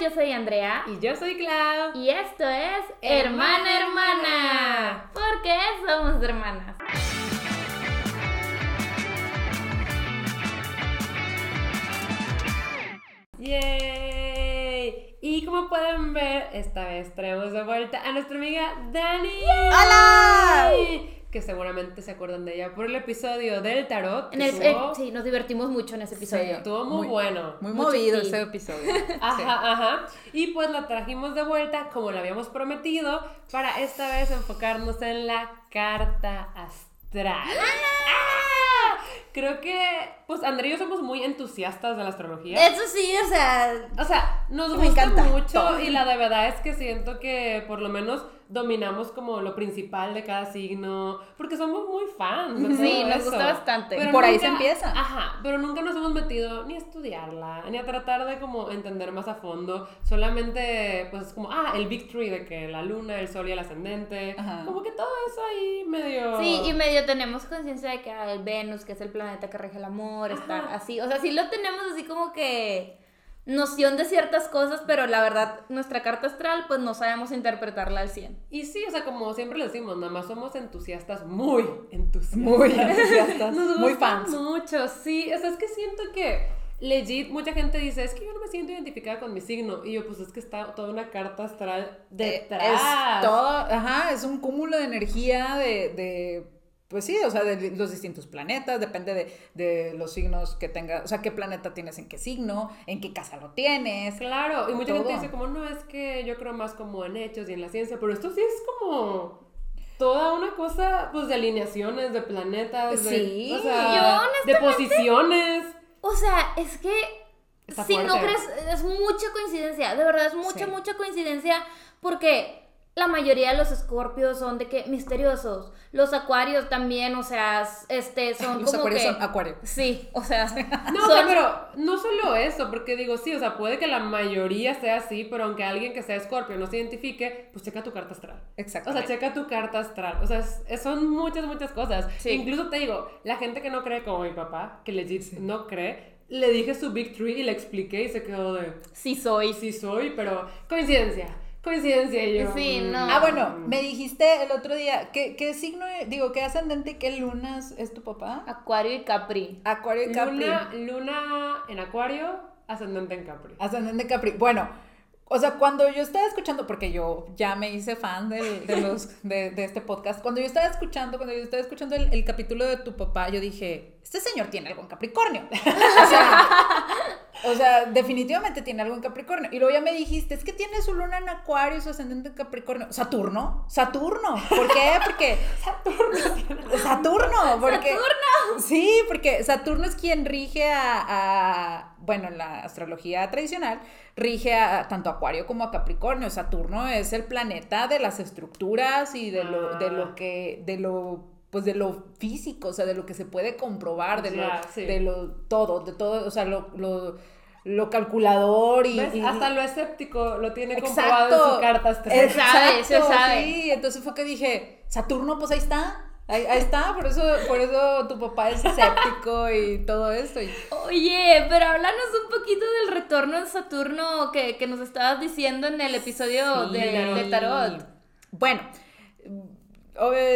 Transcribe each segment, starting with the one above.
yo soy Andrea. Y yo soy Clau. Y esto es Hermana Hermana. Porque somos hermanas. ¡Yay! Y como pueden ver, esta vez traemos de vuelta a nuestra amiga Dani. ¡Hola! Que seguramente se acuerdan de ella por el episodio del tarot. En el, eh, sí, nos divertimos mucho en ese episodio. estuvo muy, bueno. Muy movido ese episodio. Ajá, ajá. Y pues la trajimos de vuelta, como lo habíamos prometido, para esta vez enfocarnos en la carta astral. ¡Ah! Creo que, pues André y yo somos muy entusiastas de la astrología. Eso sí, o sea. O sea, nos gusta encanta. mucho y la de verdad es que siento que por lo menos dominamos como lo principal de cada signo, porque somos muy fans. de Sí, nos gusta bastante. Pero Por ahí se empieza. Ajá, pero nunca nos hemos metido ni a estudiarla, ni a tratar de como entender más a fondo. Solamente, pues es como, ah, el Big Three de que la luna, el sol y el ascendente. Ajá. Como que todo eso ahí medio... Sí, y medio tenemos conciencia de que ah, el Venus, que es el planeta que rige el amor, está así. O sea, sí lo tenemos así como que noción de ciertas cosas, pero la verdad, nuestra carta astral, pues no sabemos interpretarla al 100. Y sí, o sea, como siempre le decimos, nada más somos entusiastas, muy entusiastas. Muy entusiastas, Nos muy fans. mucho, sí. O sea, es que siento que legit mucha gente dice, es que yo no me siento identificada con mi signo. Y yo, pues es que está toda una carta astral Eh, detrás. Es todo, ajá, es un cúmulo de energía de, de, pues sí, o sea, de los distintos planetas, depende de, de los signos que tengas, o sea, qué planeta tienes en qué signo, en qué casa lo tienes. Claro, y mucha Todo. gente dice como, no, es que yo creo más como en hechos y en la ciencia, pero esto sí es como toda una cosa, pues, de alineaciones, de planetas, de, Sí, o sea, yo de posiciones. O sea, es que si no crees, es mucha coincidencia, de verdad es mucha, Sí. mucha coincidencia, porque la mayoría de los escorpios son de que misteriosos, los acuarios también, o sea, este, son Los como acuarios que... son acuario. Sí, o sea, No, o son- sea, pero no solo eso, porque digo, sí, o sea, puede que la mayoría sea así, pero aunque alguien que sea escorpio no se identifique, pues checa tu carta astral. O Exacto. sea, checa tu carta astral. O sea, es- es- son muchas, muchas cosas. Sí. Incluso te digo, la gente que no cree como mi papá, que legit no cree, le dije su Big Three y le expliqué y se quedó de, sí soy. sí soy, pero coincidencia, coincidencia yo. Sí, no. Ah, bueno, me dijiste el otro día, ¿qué, qué signo, digo, qué ascendente y qué lunas es tu papá? Acuario y Capri. Acuario y Capri. Luna, luna en acuario, ascendente en Capri. Ascendente Capri. Bueno, o sea, cuando yo estaba escuchando, porque yo ya me hice fan de, los, de, de este podcast, cuando yo estaba escuchando, cuando yo estaba escuchando el, el capítulo de tu papá, yo dije, este señor tiene algo en Capricornio. O sea, o sea, definitivamente tiene algo en Capricornio. Y luego ya me dijiste, es que tiene su luna en Acuario, su ascendente en Capricornio. Saturno, Saturno. ¿Por qué? Porque Saturno. Saturno, porque Sí, porque Saturno es quien rige a, a- bueno, en la astrología tradicional, rige a tanto a Acuario como a Capricornio. Saturno es el planeta de las estructuras y de lo, de Ah. lo que, de lo, pues de lo físico, o sea, de lo que se puede comprobar, de lo, sí. de lo todo, de todo, o sea, lo, lo, lo calculador y, Hasta lo escéptico lo tiene Exacto. comprobado en su carta astral. Se sabe, se Exacto, sabe. Sí, entonces fue que dije, Saturno, pues ahí está. Ahí, ahí está, por eso, por eso tu papá es escéptico y todo esto. y- Oye, pero háblanos un poquito del retorno de Saturno que, que nos estabas diciendo en el episodio Sí. de, de Tarot. Bueno,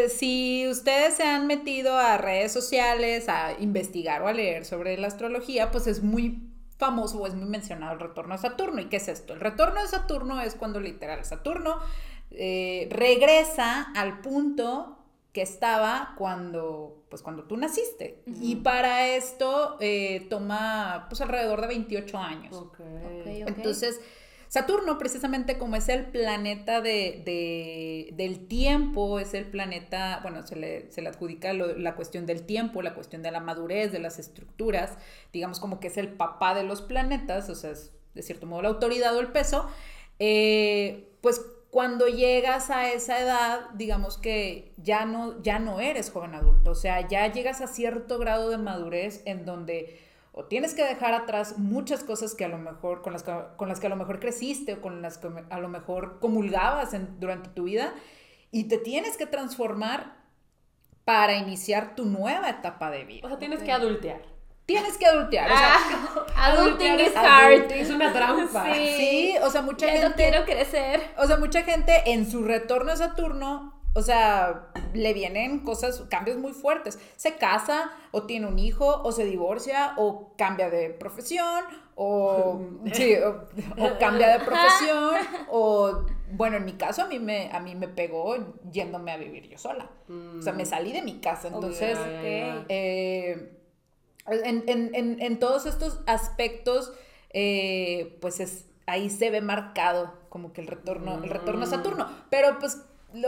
si ustedes se han metido a redes sociales a investigar o a leer sobre la astrología, pues es muy famoso o es muy mencionado el retorno de Saturno. ¿Y qué es esto? El retorno de Saturno es cuando literal Saturno eh, regresa al punto que estaba cuando, pues, cuando tú naciste. Y para esto eh, toma pues alrededor de 28 años. Ok. Ok, ok. Entonces, Saturno, precisamente como es el planeta de, de- del tiempo, es el planeta, bueno, se le, se le adjudica la cuestión del tiempo, la cuestión de la madurez, de las estructuras, digamos como que es el papá de los planetas, o sea, es de cierto modo la autoridad o el peso, eh, pues cuando llegas a esa edad, digamos que ya no, ya no eres joven adulto, o sea, ya llegas a cierto grado de madurez en donde o tienes que dejar atrás muchas cosas que a lo mejor, con las que, con las que a lo mejor creciste o con las que a lo mejor comulgabas en- durante tu vida y te tienes que transformar para iniciar tu nueva etapa de vida. O sea, tienes que adultear. tienes que adultear. O sea, Ah, adulting is hard. Es una trampa. Sí. sí, o sea, mucha Ya no gente. quiero crecer. O sea, mucha gente en su retorno a Saturno, o sea, le vienen cosas, cambios muy fuertes. Se casa, o tiene un hijo, o se divorcia, o cambia de profesión, o, sí, o, o cambia de profesión, o, bueno, en mi caso a mí me, a mí me pegó yéndome a vivir yo sola. O sea, me salí de mi casa, entonces... Eh, en, en- en- en todos estos aspectos, eh, pues es, ahí se ve marcado como que el retorno, el retorno a Saturno. Pero pues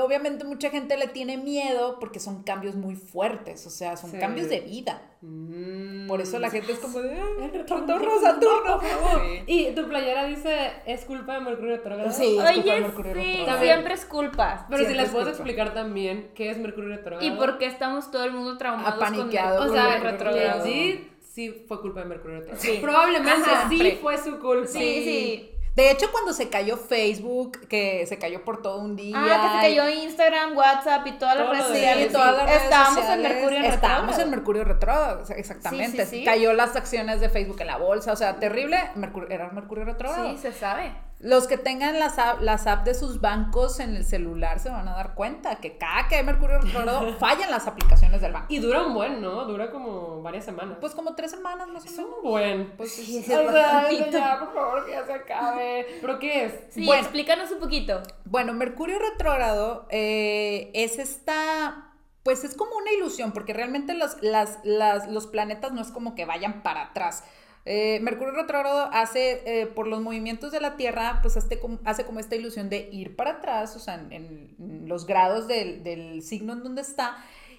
obviamente mucha gente le tiene miedo porque son cambios muy fuertes, o sea, son Sí. cambios de vida. Mm. Por eso la gente es como de, "Ay, El retorno Saturno. por favor. Sí. Y tu playera dice, es culpa de Mercurio retrógrado. Sí. es culpa de Oye, Mercurio sí, retrógrado. siempre es culpa. Pero si Siempre les es puedes explicar también qué es Mercurio retrógrado. ¿Y por qué estamos todo el mundo traumados Apaniqueado con O sea, retrógrado? sí fue culpa de Mercurio retrógrado. Sí. Probablemente Ajá. sí fue su culpa. Sí, sí. De hecho, cuando se cayó Facebook, que se cayó por todo un día. Ah, que se cayó Instagram, WhatsApp y todas las redes sociales. todas las redes Estábamos en Mercurio Estábamos retrógrado. en Mercurio retrógrado, exactamente. Sí, sí, sí. Cayó las acciones de Facebook en la bolsa, o sea, terrible. Mercurio, era Mercurio retrógrado. Sí, se sabe. Los que tengan las app, las apps de sus bancos en el celular se van a dar cuenta que cada que hay Mercurio retrógrado fallan las aplicaciones del banco. Y dura un buen, ¿no? Dura como varias semanas. Pues como tres semanas más o es menos. un buen. Pues Sí, es- es ya, por favor, que ya se acabe. ¿Pero qué es? Sí, Bueno. explícanos un poquito. Bueno, Mercurio retrógrado eh, es esta, pues es como una ilusión, porque realmente los, las, las- los planetas no es como que vayan para atrás. Eh, Mercurio retrógrado hace, eh, por los movimientos de la Tierra, pues hace como, esta ilusión de ir para atrás, o sea, en, los grados del, signo en donde está.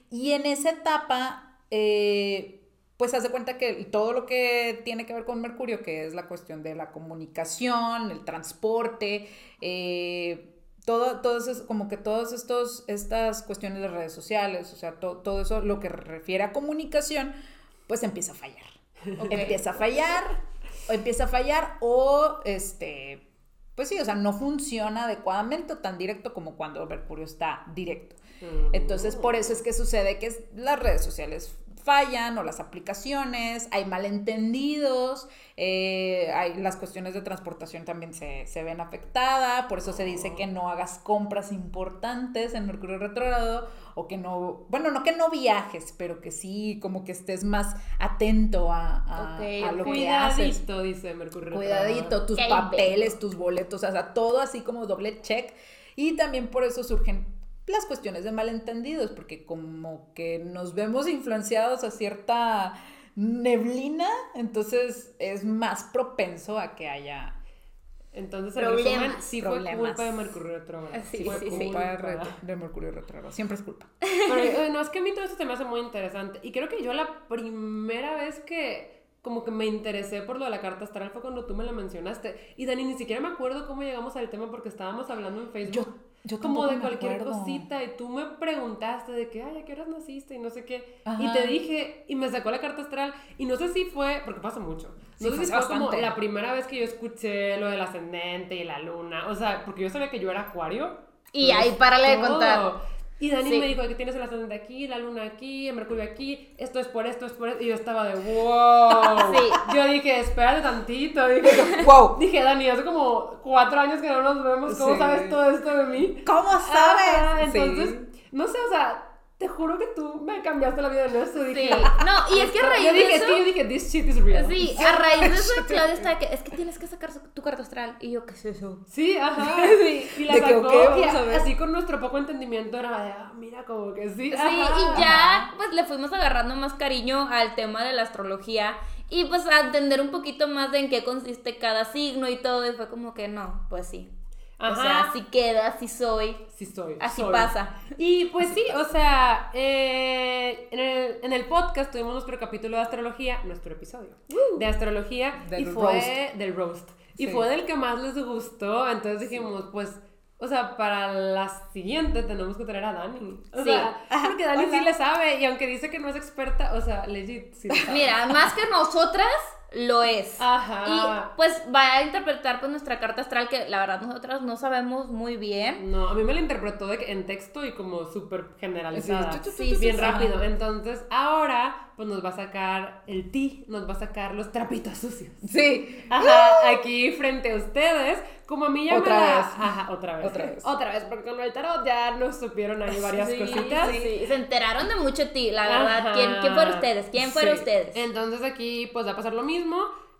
Y en esa etapa, eh, pues hace cuenta que todo lo que tiene que ver con Mercurio, que es la cuestión de la comunicación, el transporte, todo, eso, es como que todas estas cuestiones de redes sociales, o sea, to- todo eso, lo que refiere a comunicación, pues empieza a fallar. Empieza a fallar, o empieza a fallar, o este, pues sí, o sea, no funciona adecuadamente o tan directo como cuando Mercurio está directo. Mm. Entonces, por eso es que sucede que las redes sociales fallan o las aplicaciones, hay malentendidos, eh, hay, las cuestiones de transportación también se, se ven afectadas, por eso se dice que no hagas compras importantes en Mercurio retrógrado o que no, bueno, no que no viajes, pero que sí, como que estés más atento a, a- lo que haces. Cuidadito, dice Mercurio Cuidadito, tus papeles, tus boletos, o sea, todo así como doble check. Y también por eso surgen las cuestiones de malentendidos, porque como que nos vemos influenciados a cierta neblina, entonces es más propenso a que haya Entonces, en Problemas, resumen, sí fue culpa de Mercurio retrógrado. Sí, fue sí, sí. culpa de, culpa. re- de Mercurio retrógrado. Siempre es culpa. Pero eh, no, es que a mí todo esto se me hace muy interesante. Y creo que yo la primera vez que como que me interesé por lo de la carta astral fue cuando tú me la mencionaste. Y Dani, ni siquiera me acuerdo cómo llegamos al tema porque estábamos hablando en Facebook. Yo, yo como de cualquier acuerdo. cosita y tú me preguntaste de que, ay, ¿a qué horas naciste? Y no sé qué. Ajá. Y te dije, y me sacó la carta astral. Y no sé si fue, porque pasa mucho. Sí, No sé si fue como la primera vez que yo escuché lo del ascendente y la luna. O sea, porque yo sabía que yo era acuario. Y ahí párale de contar. Y Dani Sí. me dijo que tienes el ascendente aquí, la luna aquí, el mercurio aquí, esto es por esto, es por esto. Y yo estaba de wow. Sí. Yo dije, espérate tantito. Dije, ¡Wow! dije, Dani, hace como cuatro años que no nos vemos. ¿Cómo Sí. sabes todo esto de mí? ¿Cómo sabes? entonces, no sé, o sea, te juro que tú me cambiaste la vida eso. Dije, Sí. No, y es que a raíz yo de dije, eso. es que yo dije, this shit is real. Sí, a raíz de eso, Claudia está de que es que tienes que sacar tu carta astral. Y yo, ¿qué es eso? Sí, ajá. Y la De que, sacó. ok, y vamos a ver. así con nuestro poco entendimiento era de, ah, mira, como que sí. Sí, ajá. y ya pues le fuimos agarrando más cariño al tema de la astrología y pues a entender un poquito más de en qué consiste cada signo y todo y fue como que no, pues sí. O Ajá. sea, así queda, así soy. Sí soy. Así soy. pasa. Y pues sí, o sea, eh, en, el, en el podcast tuvimos nuestro capítulo de astrología, nuestro episodio de astrología y Del fue roast. del roast. Y Sí. fue del que más les gustó, entonces dijimos, pues, o sea, para la siguiente tenemos que traer a Dani. O Sí. sea, porque Dani sí Hola. le sabe y aunque dice que no es experta, o sea, legit sí le sabe. Mira, más que nosotras, lo es. Ajá. Y pues va a interpretar pues nuestra carta astral que la verdad nosotras no sabemos muy bien. No, a mí me la interpretó de que en texto y como súper generalizada. Sí, sí, sí, bien sí. rápido. Entonces, ahora, pues nos va a sacar el ti, nos va a sacar los trapitos sucios. Sí. Ajá, aquí frente a ustedes, como a mí ya Otra me la... vez. Ajá, otra vez. Otra vez. Otra vez, porque con el tarot ya nos supieron ahí varias Sí, cositas. sí, Se enteraron de mucho ti, la verdad. Ajá. ¿Quién, ¿Quién fueron ustedes? ¿Quién fueron Sí. ustedes? Entonces aquí pues va a pasar lo mismo.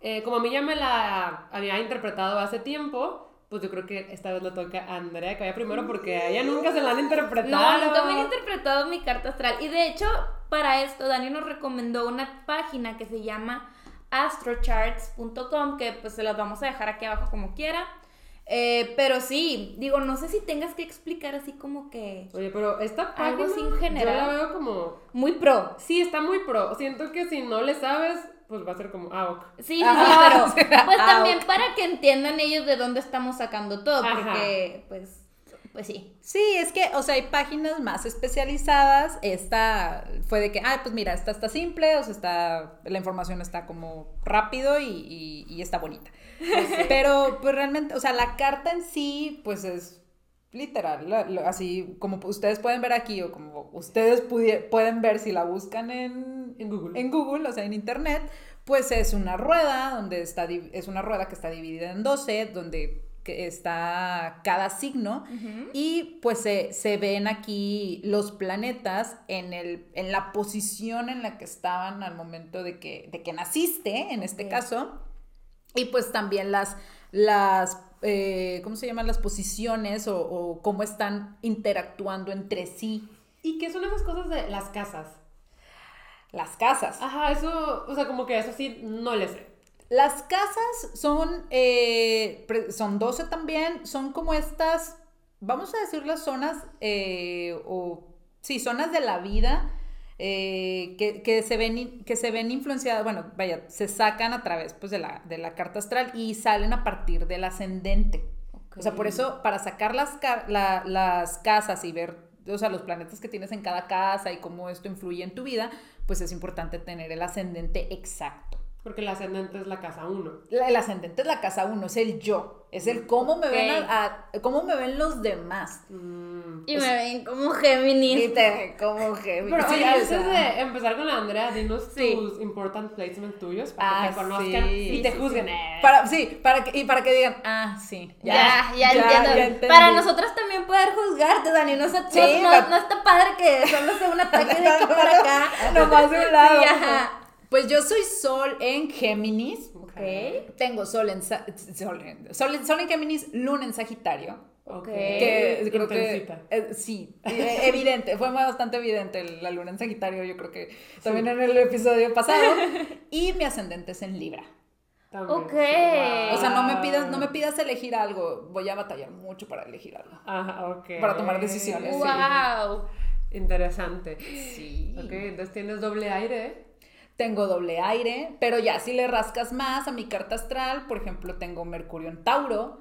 Eh, como a mí ya me la había interpretado hace tiempo, pues yo creo que esta vez le toca a Andrea que vaya primero porque a ella nunca se la han interpretado. No, nunca me han interpretado mi carta astral. Y de hecho, para esto, Dani nos recomendó una página que se llama astrocharts.com, que pues se las vamos a dejar aquí abajo como quiera. Eh, pero sí, digo, no sé si tengas que explicar así como que Oye, pero esta página Algo en general. yo la veo como... muy pro. Sí, está muy pro. Siento que si no le sabes, pues va a ser como, ah, ok. Sí, sí, sí, pero pues ah, también para que entiendan ellos de dónde estamos sacando todo, Ajá. porque pues, pues sí. Sí, es que, o sea, hay páginas más especializadas. Esta fue de que, ah, pues mira, esta está simple, o sea, está, la información está como rápido y, y- y está bonita. Pero, pues realmente, o sea, la carta en sí, pues es literal, la- así como ustedes pueden ver aquí, o como ustedes pueden ver si la buscan en, En Google. en Google, o sea, en internet, pues es una rueda donde está, es una rueda que está dividida en 12, donde está cada signo y pues se, se ven aquí los planetas en, el, en la posición en la que estaban al momento de que, de que naciste, en este caso, y pues también las, las eh, ¿cómo se llaman? Las posiciones o, o cómo están interactuando entre sí ¿Y qué son esas cosas de las casas? las casas. Ajá, eso, o sea, como que eso sí, no le sé. Las casas son, eh, son 12 también, son como estas, vamos a decir las zonas, eh, o sí, zonas de la vida eh, que, que se ven, que se ven influenciadas, bueno, vaya, se sacan a través pues, de, la, de la carta astral y salen a partir del ascendente. O sea, por eso, para sacar las, la- las casas y ver, o sea, los planetas que tienes en cada casa y cómo esto influye en tu vida, pues es importante tener el ascendente exacto. Porque el ascendente es la casa 1. La- el ascendente es la casa uno, es el yo, es el cómo me ven Ok. a- a- cómo me ven los demás. Y me ven como Géminis. Y te ven como que Pero sí, oye, o antes sea, de empezar con la Andrea, dinos Sí. tus important placements tuyos para que Ah, te conozcan sí, y te juzguen. sí. eh. Para, sí, para que, y para que digan, ah, sí, Ya, ya, entiendo. ya. Para nosotras también poder juzgarte, Dani. No, no, la- no- no está padre que solo sea un ataque de aquí para acá. Nomás de un lado. Sí, ajá. Pues yo soy Sol en Géminis. Ok. Tengo Sol en, sol en, sol en, Sol en Géminis, Luna en Sagitario. Ok. Que creo que. Eh, sí, eh, evidente, fue bastante evidente la luna en Sagitario, yo creo que también en el episodio pasado. Y mi ascendente es en Libra. También. Ok. O sea, no me pidas, no me pidas elegir algo, voy a batallar mucho para elegir algo. Ajá, ok. Para tomar decisiones, sí. Wow. Interesante. Sí. Ok, entonces tienes doble aire. Tengo doble aire, pero ya si le rascas más a mi carta astral, por ejemplo, tengo Mercurio en Tauro,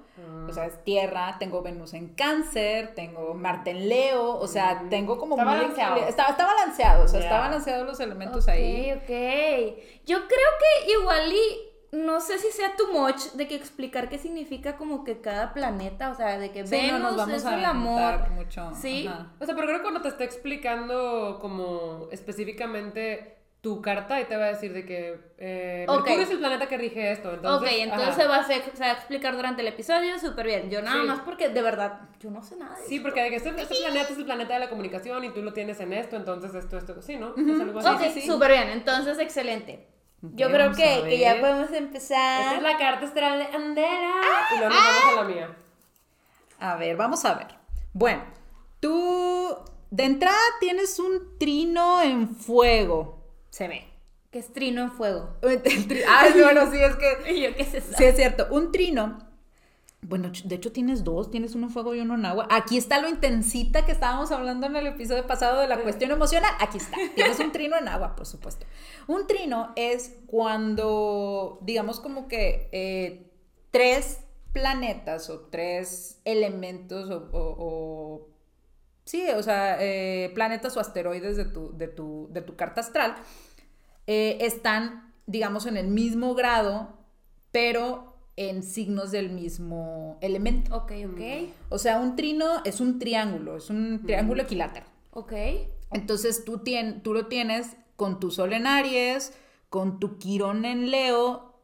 o sea, es tierra, tengo Venus en Cáncer, tengo Marte en Leo, o sea, tengo como Está muy balanceado. Está, está balanceado, o sea, Ya. está balanceado los elementos Ok, ahí. ok. Yo creo que igual y no sé si sea too much de que explicar qué significa como que cada planeta, o sea, de que Sí, no Venus nos vamos es a el amor. mucho. Sí. ajá. O sea, pero creo que cuando te está explicando como específicamente tu carta, y te va a decir de que eh. Mercurio es el planeta que rige esto. Entonces, ok, entonces se va a, hacer- se va a explicar durante el episodio súper bien. Yo nada Sí. más porque de verdad yo no sé nada de Sí, porque de que este, este planeta es el planeta de la comunicación y tú lo tienes en esto, entonces esto, esto, sí, ¿no? Es algo así. Ok, sí. súper bien. Entonces, excelente. Yo creo que, ya podemos Esta empezar. es la carta astral de Andera. y luego nos vamos a la mía. A ver, vamos a ver. Bueno, tú de entrada tienes un trino en fuego. Se ve. Que es trino en fuego. Ay, bueno, sí, es que Y yo qué sé. Sí, es cierto. Un trino. Bueno, de hecho tienes dos, tienes uno en fuego y uno en agua. Aquí está lo intensita que estábamos hablando en el episodio pasado de la cuestión emocional. Aquí está. Tienes un trino en agua, por supuesto. Un trino es cuando, digamos como que eh, tres planetas o tres elementos o, o- o- sí, o sea, eh, planetas o asteroides de tu, de tu, de tu carta astral eh, están, digamos, en el mismo grado, pero en signos del mismo elemento. Ok, ok. O sea, un trino es un triángulo, es un triángulo equilátero. Ok. Entonces tú, tien- tú lo tienes con tu Sol en Aries, con tu Quirón en Leo,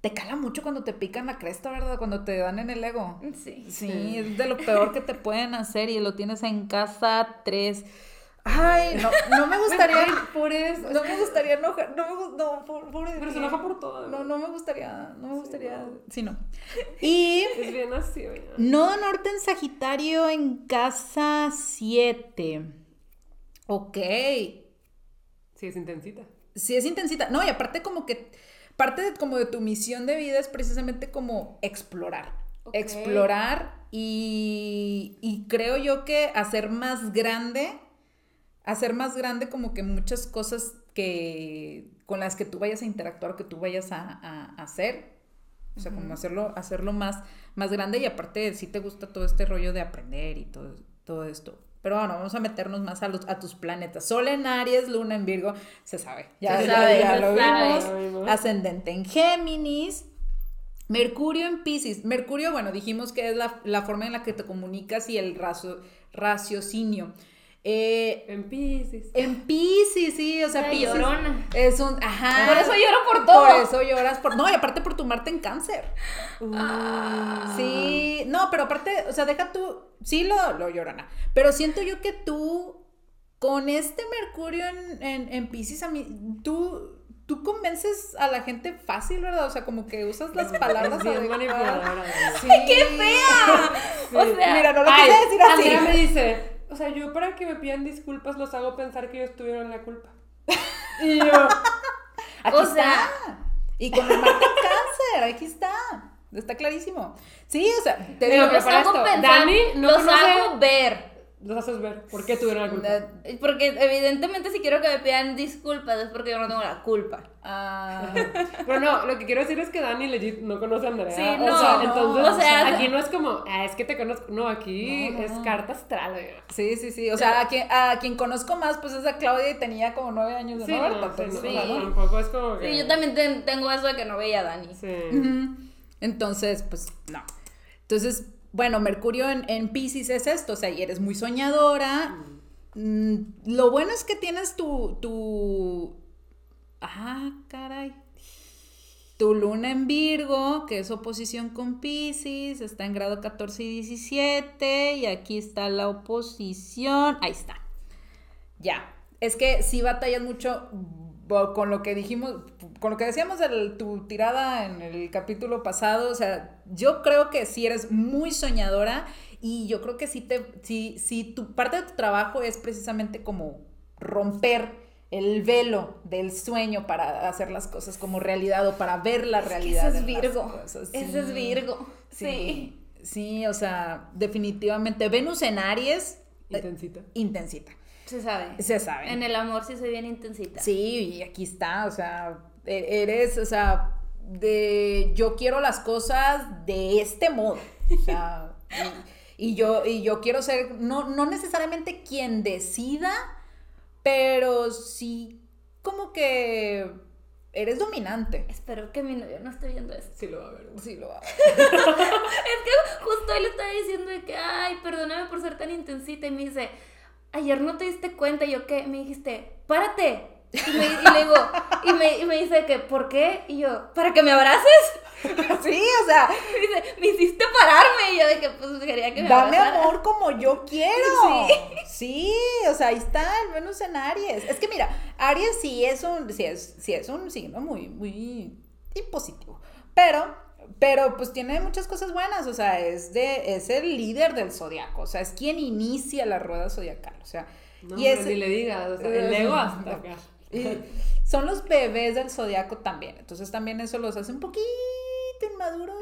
te cala mucho cuando te pican la cresta, ¿verdad? Cuando te dan en el ego. Sí. Sí, es de lo peor que te pueden hacer y lo tienes en casa 3. Ay, no, no me gustaría. Por eso. No me gustaría enojar. No me no, por- pobre de Pero se enoja por todo. No, no me gustaría. No me gustaría. Sí, no. Y Es bien así, oye. Nodo Norte en Sagitario en casa 7. Ok. Sí, es intensita. Sí, es intensita. No, y aparte como que parte de, como de tu misión de vida es precisamente como explorar. Explorar y, y creo yo que hacer más grande, hacer más grande como que muchas cosas que con las que tú vayas a interactuar, que tú vayas a, a- a hacer. O sea, como hacerlo, hacerlo más, más grande y aparte si te gusta todo este rollo de aprender y todo, todo esto. Pero bueno, vamos a meternos más a, los, a tus planetas. Sol en Aries, Luna en Virgo, se sabe. Ya, Se sabe, ya lo vimos. Ascendente en Géminis. Mercurio en Pisces. Mercurio, bueno, dijimos que es la, la forma en la que te comunicas y el racio- raciocinio. Eh, En Pisces. en Pisces, sí, o sea, Pisces llorona. es un, ajá. Por eso lloro por todo. Por eso lloras por, no, y aparte por tu Marte en cáncer. Ah. Sí, no, pero aparte, o sea, deja tú, sí lo, lo llorona, pero siento yo que tú, con este Mercurio en, en, en Pisces, a mí, tú, tú convences a la gente fácil, ¿verdad? O sea, como que usas las palabras bien manipuladora. Sí. ¡Qué fea! O sea, Mira, no lo Ay, quise decir así. Andrea me dice, o sea, yo para que me pidan disculpas los hago pensar que ellos tuvieron la culpa. Y yo, Aquí O está. sea- Y con el cáncer, aquí está. Está clarísimo. Sí, o sea, te Digo, pero para esto, Dani no los conoce- hago ver. Los haces ver por qué tuvieron la culpa. Porque evidentemente si quiero que me pidan disculpas es porque yo no tengo la culpa. ah, Pero no, lo que quiero decir es que Dani legit no conoce a Andrea. Sí, o no, sea, no, entonces, o sea, aquí no es como, ah, es que te conozco. No, aquí No, es carta astral, sí, sí, sí. O sea, a quien, a quien conozco más, pues es a Claudia y tenía como nueve años de Sí, no sí, o sea, tampoco es como que... Sí, yo también ten- tengo eso de que no veía a Dani. Sí. Entonces, pues no. Entonces, bueno, Mercurio en, en Pisces es esto, o sea, y eres muy soñadora. Mm, lo bueno es que tienes tu, tu... Ah, caray. Tu luna en Virgo, que es oposición con Pisces, está en grado 14 y 17, y aquí está la oposición. Ahí está. Ya. Es que sí batallas mucho con lo que dijimos, con lo que decíamos de tu tirada en el capítulo pasado. O sea, yo creo que sí eres muy soñadora y yo creo que sí te, sí, sí, tu parte de tu trabajo es precisamente como romper el velo del sueño para hacer las cosas como realidad o para ver la Es realidad. ese es Virgo. Ese es. Virgo. Sí. Sí, sí, o sea, definitivamente. Venus en Aries, eh, Intensita. Se sabe. Se sabe. En el amor sí soy bien intensita. Sí, y aquí está, o sea, e- eres, o sea, de yo quiero las cosas de este modo. O sea, y, y yo, y yo quiero ser, no, no necesariamente quien decida, pero sí como que eres dominante. Espero que mi novio no esté viendo esto. Sí lo va a ver. Sí, lo hago. Es que justo él estaba diciendo de que, ay, perdóname por ser tan intensita. Y me dice, ayer no te diste cuenta. Y yo, ¿qué? Me dijiste, párate. Y, me, y le digo, y me, y me dice que, ¿por qué? Y yo, ¿para que me abraces? Sí, o sea, Me dice, me hiciste pararme. Y yo de que, pues, quería que me Dame abrazara. amor como yo quiero. Sí. o sea, ahí está el Venus en Aries. Es que mira, Aries sí es un, sí es, sí es un signo muy, muy impositivo. Pero, pero pues tiene muchas cosas buenas. O sea, es de, es el líder del zodiaco. O sea, es quien inicia la rueda zodiacal. O sea, No, y es, ni le digas, o sea, el ego hasta acá. y son los bebés del zodiaco también. Entonces también eso los hace un poquito inmaduros.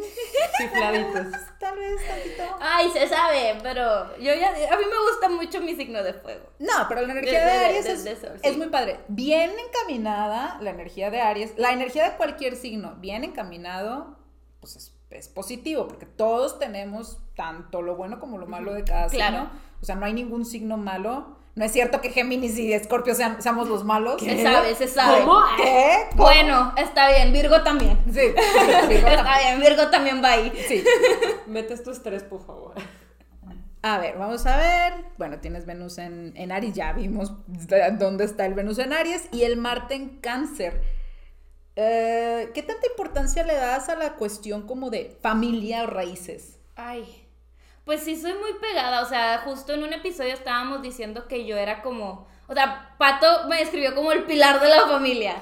Chifladitos. Tal vez tantito. Ay, se sabe, pero yo ya, a mí me gusta mucho mi signo de fuego. No, pero la energía De- de, de- Aries de- es, de sol, es sí. muy padre. Bien encaminada la energía de Aries. La energía de cualquier signo, bien encaminado, pues es, es positivo, porque todos tenemos tanto lo bueno como lo malo de cada Claro. signo. O sea, no hay ningún signo malo. No es cierto que Géminis y Escorpio sean, seamos los malos. Se sabe, se sabe. ¿Cómo? ¿Qué? ¿Cómo? Bueno, está bien, Virgo también. Sí, sí, Virgo Está también. bien, Virgo también va ahí. Sí. Metes tu estrés, por favor. A ver, vamos a ver. Bueno, tienes Venus en, en Aries, ya vimos dónde está el Venus en Aries y el Marte en Cáncer. Eh, ¿Qué tanta importancia le das a la cuestión como de familia o raíces? Ay, pues sí soy muy pegada, o sea, justo en un episodio estábamos diciendo que yo era como, o sea, Pato me describió como el pilar de la familia,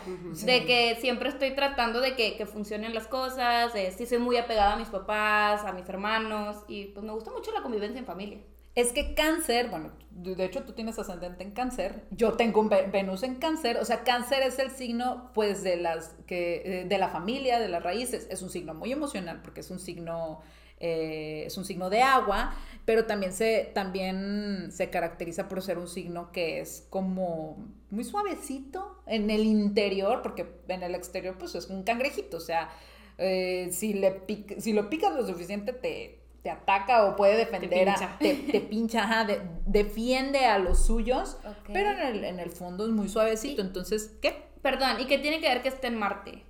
de que siempre estoy tratando de que, que funcionen las cosas, sí soy muy apegada a mis papás, a mis hermanos, y pues me gusta mucho la convivencia en familia. Es que cáncer, bueno, de hecho tú tienes ascendente en cáncer, yo tengo un Ve- Venus en cáncer, o sea, cáncer es el signo pues de las que eh, de la familia, de las raíces, es un signo muy emocional porque es un signo eh, es un signo de agua, pero también se también se caracteriza por ser un signo que es como muy suavecito en el interior, porque en el exterior pues es un cangrejito, o sea, eh, si le pic- si lo picas lo suficiente te te ataca o puede defender, a- pincha. te, te pincha, ajá, de- defiende a los suyos, pero en el, en el fondo es muy suavecito. Entonces, ¿qué? Perdón, ¿y qué tiene que ver que esté en Marte?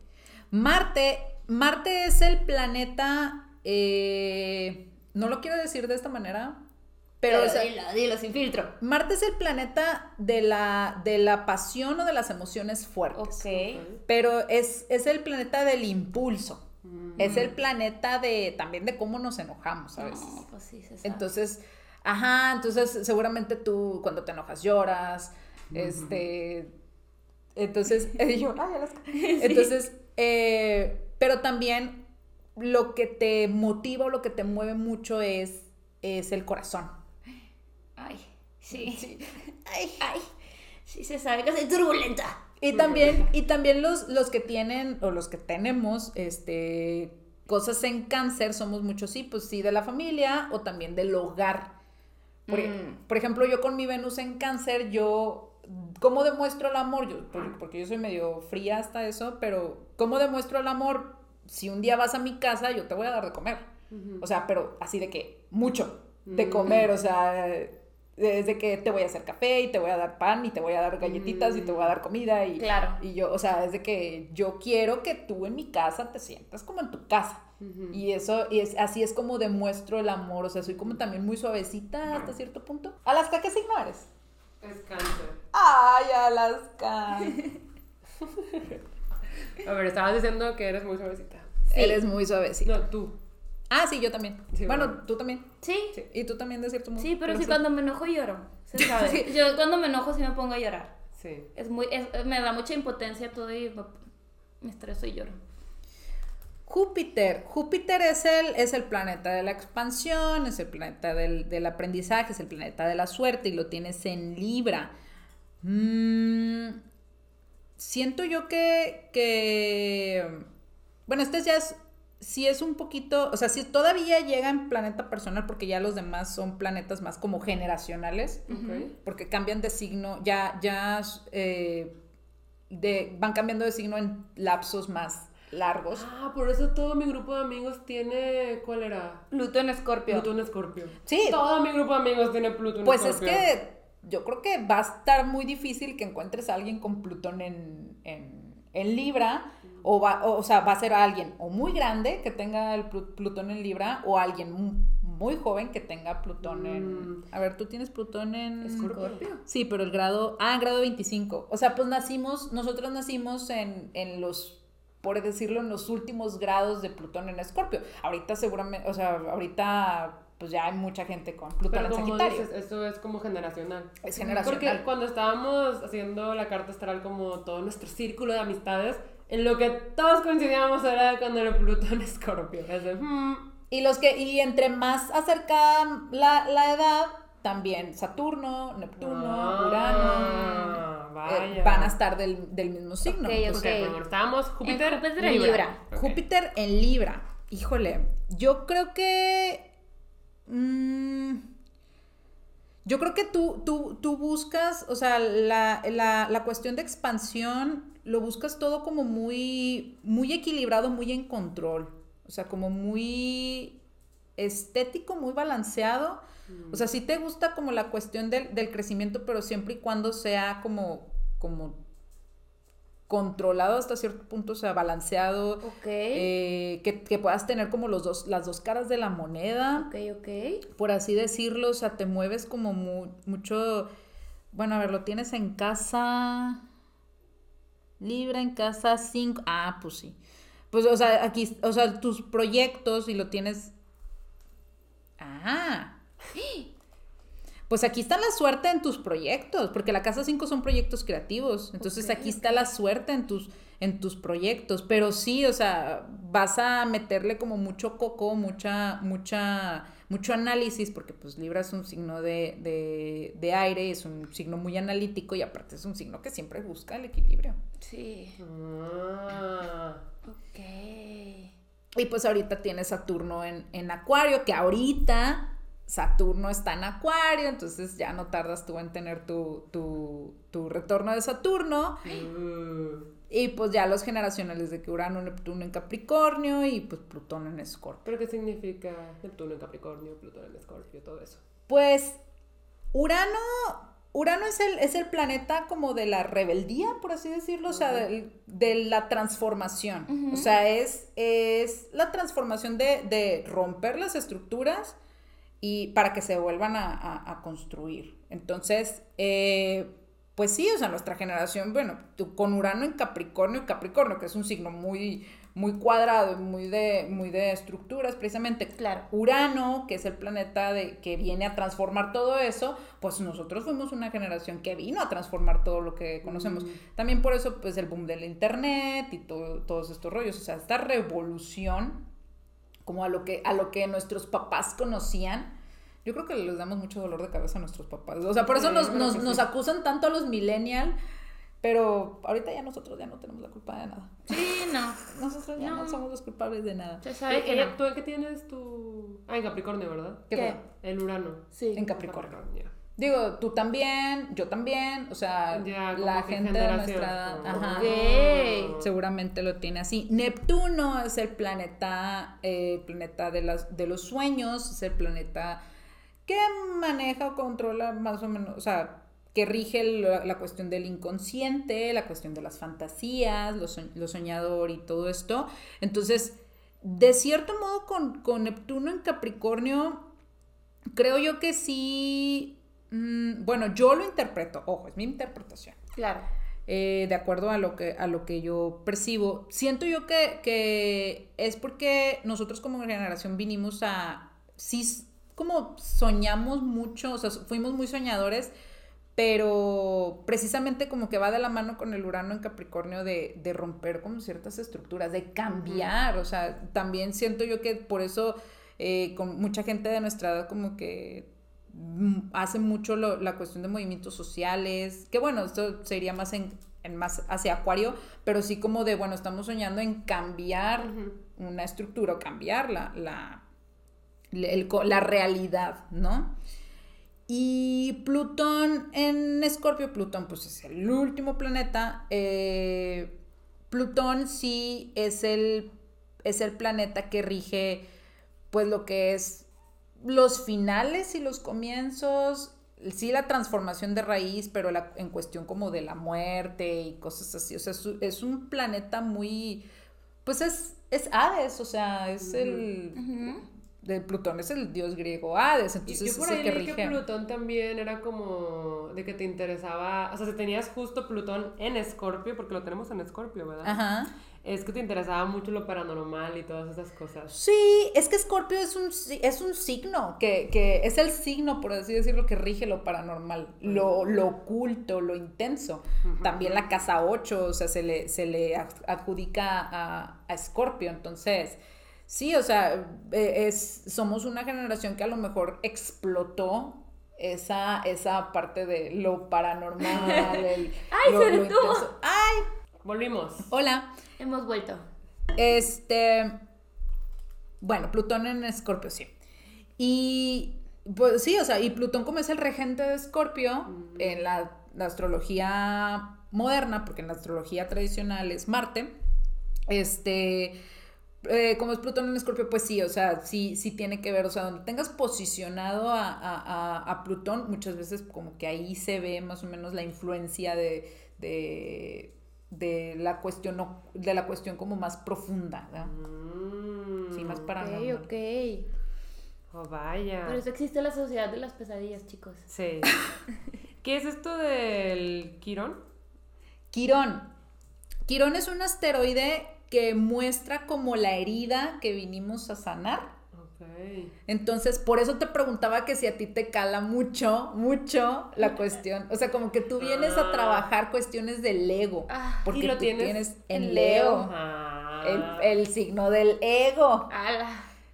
Marte, Marte es el planeta, eh, no lo quiero decir de esta manera, pero o sea, dilo, dilo sin filtro. Marte es el planeta de la, de la pasión o de las emociones fuertes. Ok. Pero es, es el planeta del impulso. Es el planeta de también de cómo nos enojamos veces. No, pues sí, se sabe. Entonces, ajá, entonces seguramente tú cuando te enojas lloras, este, entonces, eh, yo, ay, Alaska. entonces, eh, pero también lo que te motiva o lo que te mueve mucho es, es el corazón. Ay, sí. Ay. Ay, sí se sabe que soy turbulenta. Y también, y también los, los que tienen, o los que tenemos, este, cosas en cáncer, somos muchos, sí, pues sí, de la familia o también del hogar. Por, Mm. por ejemplo, yo con mi Venus en cáncer, yo, ¿cómo demuestro el amor? Yo, por- porque yo soy medio fría hasta eso, pero ¿cómo demuestro el amor? Si un día vas a mi casa, yo te voy a dar de comer. O sea, pero así de que, mucho de Mm. comer, o sea, desde que te voy a hacer café y te voy a dar pan y te voy a dar galletitas y te voy a dar comida y, Claro. y yo, o sea, es de que yo quiero que tú en mi casa te sientas como en tu casa. Y eso, y es, así es como demuestro el amor, o sea, soy como también muy suavecita hasta cierto punto. Alaska, ¿qué signo eres? Es cáncer. Ay, Alaska. A ver, estabas diciendo que eres muy suavecita. Eres muy suavecita. No, tú. Ah, sí, yo también. Sí, bueno, bueno. tú también. Sí, Sí. Y tú también, de cierto modo. sí, pero sí, cuando me enojo lloro. Se sabe. Sí. Yo cuando me enojo sí me pongo a llorar. Sí. Es muy, es- me da mucha impotencia todo y me, me estreso y lloro. Júpiter. Júpiter es el, es el planeta de la expansión, es el planeta del, del aprendizaje, es el planeta de la suerte y lo tienes en Libra. Mm, siento yo que, que, bueno, este ya es, sí es un poquito, o sea, sí todavía llega en planeta personal porque ya los demás son planetas más como generacionales, Ok. porque cambian de signo, ya, ya, eh, de, van cambiando de signo en lapsos más largos. Ah, por eso todo mi grupo de amigos tiene. ¿Cuál era? Pluto en Escorpio. Plutón Escorpio. Sí, Todo mi grupo de amigos tiene Plutón Pues es Escorpio. que yo creo que va a estar muy difícil que encuentres a alguien con Plutón en, en, en Libra, o, va, o, o sea, va a ser alguien o muy grande que tenga el Plu- Plutón en Libra, o alguien mu- muy joven que tenga Plutón en... Mm. A ver, tú tienes Plutón en... Escorpio. Sí, pero el grado... Ah, grado 25. O sea, pues nacimos, nosotros nacimos en, en los por decirlo, en los últimos grados de Plutón en Escorpio. Ahorita seguramente, o sea, ahorita pues ya hay mucha gente con Plutón Pero en Sagitario. dices, eso es como generacional. Es generacional. Porque cuando estábamos haciendo la carta astral como todo nuestro círculo de amistades, en lo que todos coincidíamos era con el Plutón Escorpio. Es de, hmm, Y los que, y entre más acercada la, la edad, también Saturno, Neptuno, Ah, Urano, vaya. eh, van a estar del, del mismo signo. Ok, Entonces, Ok, Ok. bueno, estábamos Júpiter, En Júpiter en Libra. Júpiter en Libra. Híjole, yo creo que. mm, yo creo que tú, tú, tú buscas, o sea, la, la- la cuestión de expansión lo buscas todo como muy, muy equilibrado, muy en control. O sea, como muy estético, muy balanceado. O sea, sí te gusta como la cuestión del, del crecimiento, pero siempre y cuando sea como, como controlado hasta cierto punto, o sea, balanceado. Ok. eh, que, que puedas tener como los dos, las dos caras de la moneda ok, ok. por así decirlo, o sea, te mueves como mu- mucho, bueno, a ver, lo tienes en casa, Libra en casa 5, ah, pues sí, pues, o sea, aquí, o sea, tus proyectos y lo tienes, ah, pues aquí está la suerte en tus proyectos, porque la casa 5 son proyectos creativos, entonces aquí está la suerte en tus, en tus proyectos, pero sí, o sea, vas a meterle como mucho coco, mucha, mucha, mucho análisis, porque pues Libra es un signo de, de, de aire, es un signo muy analítico y aparte es un signo que siempre busca el equilibrio. Sí. Ah. Ok. Y pues ahorita tienes Saturno en, en Acuario, que ahorita Saturno está en Acuario, entonces ya no tardas tú en tener tu, tu, tu retorno de Saturno. Uh. Y pues ya los generacionales de que Urano, Neptuno en Capricornio y pues Plutón en Escorpio. ¿Pero qué significa Neptuno en Capricornio, Plutón en Escorpio, todo eso? Pues Urano, Urano es el, es el planeta como de la rebeldía, por así decirlo, o sea, del- de, la transformación. O sea, es, es la transformación de, de romper las estructuras y para que se vuelvan a, a- a construir. Entonces, eh, pues sí, o sea, nuestra generación, bueno, tú- con Urano en Capricornio, Capricornio, que es un signo muy, muy cuadrado muy de, muy de estructuras, precisamente. Claro. Urano, que es el planeta de, que viene a transformar todo eso, pues nosotros fuimos una generación que vino a transformar todo lo que conocemos. Mm. También por eso, pues el boom del internet y todo, todos estos rollos, o sea, esta revolución, como a lo que, a lo que nuestros papás conocían. Yo creo que les damos mucho dolor de cabeza a nuestros papás. O sea, por eso Sí, nos, nos, nos acusan tanto a los millennial, pero ahorita ya nosotros ya no tenemos la culpa de nada. Sí, no. Nosotros ya no, No. somos los culpables de nada. Se sabe que Eh, no. ¿Tú en qué tienes tu...? Ah, en Capricornio, ¿verdad? ¿Qué ¿Qué? El Urano. Sí. En Capricornio. ya. Digo, tú también, yo también, o sea, Ya, la gente de nuestra edad, ajá, seguramente lo tiene así. Neptuno es el planeta, eh, planeta de, las, de los sueños, es el planeta que maneja o controla más o menos, o sea, que rige la, la cuestión del inconsciente, la cuestión de las fantasías, lo, so- lo soñador y todo esto. Entonces, de cierto modo, con, con Neptuno en Capricornio, creo yo que sí, mm, bueno, yo lo interpreto, ojo, es mi interpretación Claro. eh, de acuerdo a lo que, a lo que yo percibo. Siento yo que, que es porque nosotros como generación vinimos a, sí, como soñamos mucho, o sea, fuimos muy soñadores, pero precisamente como que va de la mano con el Urano en Capricornio de, de romper como ciertas estructuras, de cambiar, o sea, también siento yo que por eso eh, con mucha gente de nuestra edad como que hace mucho lo- la cuestión de movimientos sociales, que bueno, esto sería más en, en más hacia acuario, pero sí como de, bueno, estamos soñando en cambiar una estructura o cambiar la, la, la realidad, ¿no? Y Plutón en Escorpio, Plutón pues es el último planeta. eh, Plutón sí es el, es el planeta que rige pues lo que es los finales y los comienzos, sí la transformación de raíz, pero en cuestión como de la muerte y cosas así. O sea, es, un- planeta muy, pues es, es Hades, o sea, es el... De Plutón es el dios griego Hades, entonces yo por es el ahí que leí que. Plutón también era como de que te interesaba, o sea, si tenías justo Plutón en Escorpio, porque lo tenemos en Escorpio, ¿verdad? Ajá. Es que te interesaba mucho lo paranormal y todas esas cosas. Sí, es que Escorpio es un, es un signo, que, que es el signo, por así decirlo, que rige lo paranormal, lo, lo oculto, lo intenso. También la casa 8, o sea, se le, se le ad- adjudica a, a Escorpio. Entonces, sí, o sea, eh, es, somos una generación que a lo mejor explotó esa, esa parte de lo paranormal, el, ¡Ay, lo, se lo detuvo! intenso. ¡Ay! Volvimos. Hola. Hemos vuelto. Este. Bueno, Plutón en Escorpio, sí. Y. Pues sí, o sea, y Plutón como es el regente de Escorpio Mm. en la, la astrología moderna, porque en la astrología tradicional es Marte, este. Eh, como es Plutón en Escorpio, pues sí, o sea, sí, sí tiene que ver, o sea, donde tengas posicionado a, a- a- Plutón, muchas veces como que ahí se ve más o menos la influencia de, de, de la cuestión, no- de la cuestión como más profunda, ¿verdad? Mm, Sí, más Ok, paranormal. ok. Oh, vaya. Por eso existe la sociedad de las pesadillas, chicos. Sí. ¿Qué es esto del Quirón? Quirón. Quirón es un asteroide que muestra como la herida que vinimos a sanar. Ok. Entonces, por eso te preguntaba que si a ti te cala mucho, mucho la cuestión. O sea, como que tú vienes a Ah. trabajar cuestiones del ego. Ah, porque ¿y lo tú tienes tienes en Leo. Ah. El, el signo del ego. ala.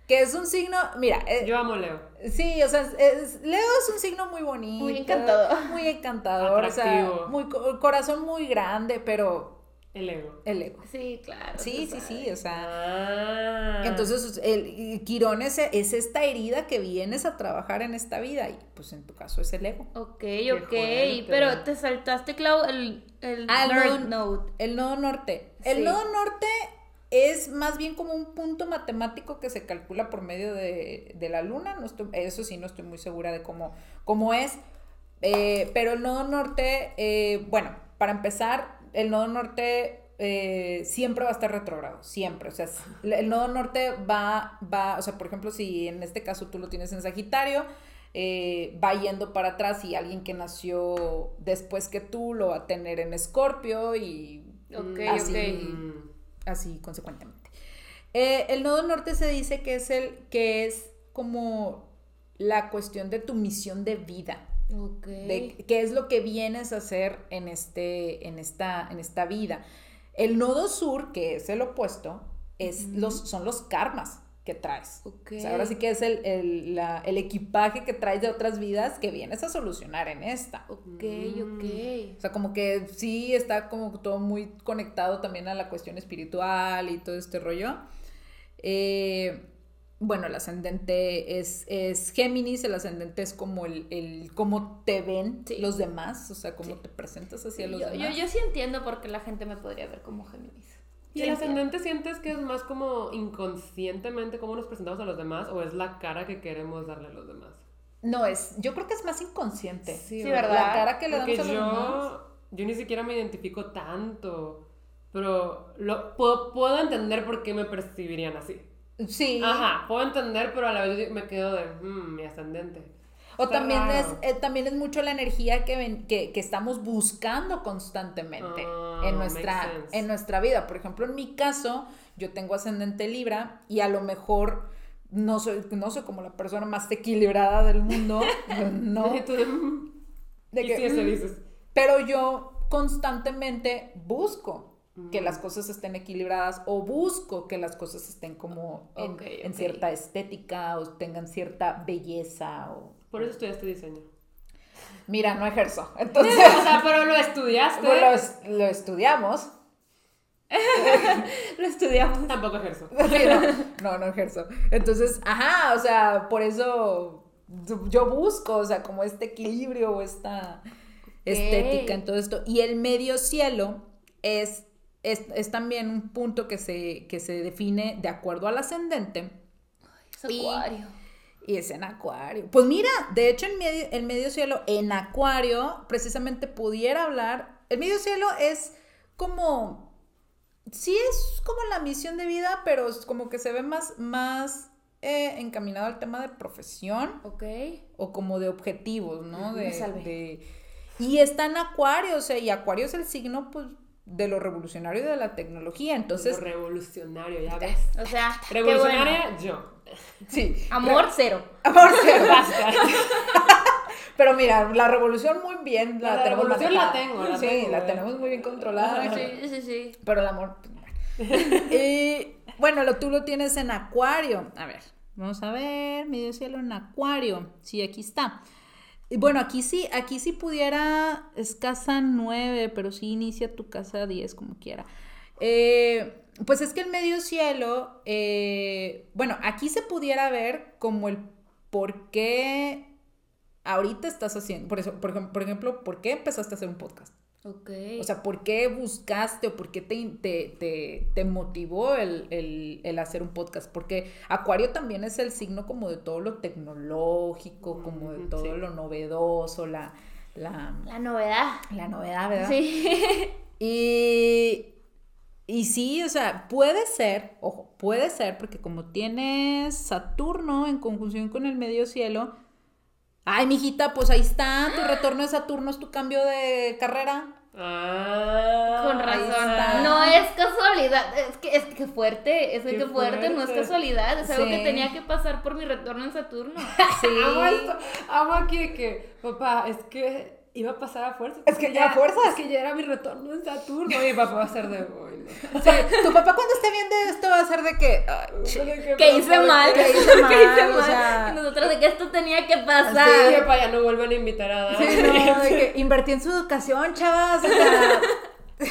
Que es un signo, mira, eh, Yo amo Leo. sí, o sea, es- Leo es un signo muy bonito. Muy encantador. Muy encantador. O sea, muy, co- corazón muy grande, pero El ego. el ego. Sí, claro. Sí, sí, sí, o sea. Ah. Entonces, el Quirón es, es esta herida que vienes a trabajar en esta vida y pues en tu caso es el ego. Ok, Qué ok. Pero te saltaste, Clau, el, el Ah, nodo- note. El nodo norte. El nodo norte es más bien como un punto matemático que se calcula por medio de, de la luna. No estoy, eso sí, no estoy muy segura de cómo, cómo es. Eh, pero el nodo norte, eh, bueno, para empezar, el nodo norte eh, siempre va a estar retrogrado, siempre. O sea, el nodo norte va, va, o sea, por ejemplo, si en este caso tú lo tienes en Sagitario, eh, va yendo para atrás y alguien que nació después que tú lo va a tener en Escorpio y Ok, así. Mm. así consecuentemente. Eh, el nodo norte se dice que es el que es como la cuestión de tu misión de vida, De qué es lo que vienes a hacer en, este, en, esta, en esta vida. El nodo sur, que es el opuesto, es los, son los karmas que traes. O sea, ahora sí que es el, el, la- el equipaje que traes de otras vidas que vienes a solucionar en esta. Ok, ok. O sea, como que sí está como todo muy conectado también a la cuestión espiritual y todo este rollo. Eh, bueno, el ascendente es, es Géminis, el ascendente es como el, el cómo te ven Sí. los demás, o sea, cómo Sí. te presentas hacia los yo, yo, demás. yo sí entiendo por qué la gente me podría ver como Géminis. ¿Y Sí el ascendente sientes que es más como inconscientemente cómo nos presentamos a los demás o es la cara que queremos darle a los demás? No, es, yo creo que es más inconsciente. Sí, La ¿verdad? cara que le Porque damos a los demás. yo, yo ni siquiera me identifico tanto, pero lo, puedo, puedo entender por qué me percibirían así. Sí. Ajá, puedo entender, pero a la vez me quedo de, "Mm, mi ascendente. O Está también es, eh, también es mucho la energía que, ven- que, que estamos buscando constantemente Ah, en, nuestra, en nuestra vida. Por ejemplo, en mi caso, yo tengo ascendente Libra y a lo mejor no soy, no soy como la persona más equilibrada del mundo. no. De, "Mm". que, sí, mm, dices. pero yo constantemente busco que las cosas estén equilibradas o busco que las cosas estén como en, cierta estética o tengan cierta belleza o... Por eso estudiaste diseño. Mira, no ejerzo. Entonces, o sea, pero lo estudiaste. lo, lo estudiamos. Lo estudiamos. Tampoco ejerzo. No, no ejerzo. Entonces, ajá, o sea, por eso yo busco, o sea, como este equilibrio o esta estética en todo esto. Y el medio cielo es, es, es también un punto que se, que se define de acuerdo al ascendente. Es acuario. Y es en Acuario. Pues mira, de hecho, el medio, el medio cielo en Acuario, precisamente pudiera hablar. El medio cielo es como. Sí, es como la misión de vida, pero es como que se ve más, más eh, encaminado al tema de profesión Ok. o como de objetivos, ¿no? De- y está en Acuario, o sea, y Acuario es el signo, pues, de lo revolucionario y de la tecnología. Entonces, Lo revolucionario, ya ves. O sea, Revolucionaria, bueno. yo. sí. Amor cero. Amor cero. Basta. Pero mira, la revolución muy bien la, La tenemos revolución la tengo, la sí, tengo, la eh. tenemos muy bien controlada. Sí, sí, sí. Pero el amor. pues, bueno. y bueno, lo, tú lo tienes en Acuario. A ver, vamos a ver, medio cielo en Acuario. Sí, aquí está. Bueno, aquí sí, aquí sí pudiera, es casa 9, pero sí inicia tu casa 10 como quiera. Eh, pues es que el medio cielo, eh, bueno, aquí se pudiera ver como el por qué ahorita estás haciendo, por eso, por ejemplo, ¿por qué empezaste a hacer un podcast? Ok. O sea, ¿por qué buscaste o por qué te, te, te, te motivó el, el- el hacer un podcast? Porque Acuario también es el signo como de todo lo tecnológico, como de todo sí. lo novedoso, la, la, la novedad. la novedad, ¿verdad? Sí. Y, y sí, o sea, puede ser, ojo, puede ser, porque como tienes Saturno en conjunción con el medio cielo, ay, mijita, pues ahí está, tu retorno de Saturno es tu cambio de carrera. Ah, Con razón. No es casualidad. Es que, es que fuerte. Es que fuerte, no es casualidad. Es algo que tenía que pasar por mi retorno en Saturno. Sí. Amo esto. Amo aquí de que, papá, es que iba a pasar a fuerza. Es que ya a fuerzas. Es que ya era mi retorno en Saturno. Y mi papá va a ser de. "Ay, no". Sí, tu papá cuando esté viendo esto va a ser de que, que, Que hice mal. que hice Que mal, hice o mal. sea. Y nosotros de que esto tenía que Sí, pasar. papá, ya no vuelven a invitar a Dani. Sí, no, de que invertí en su educación, chavas. O sea,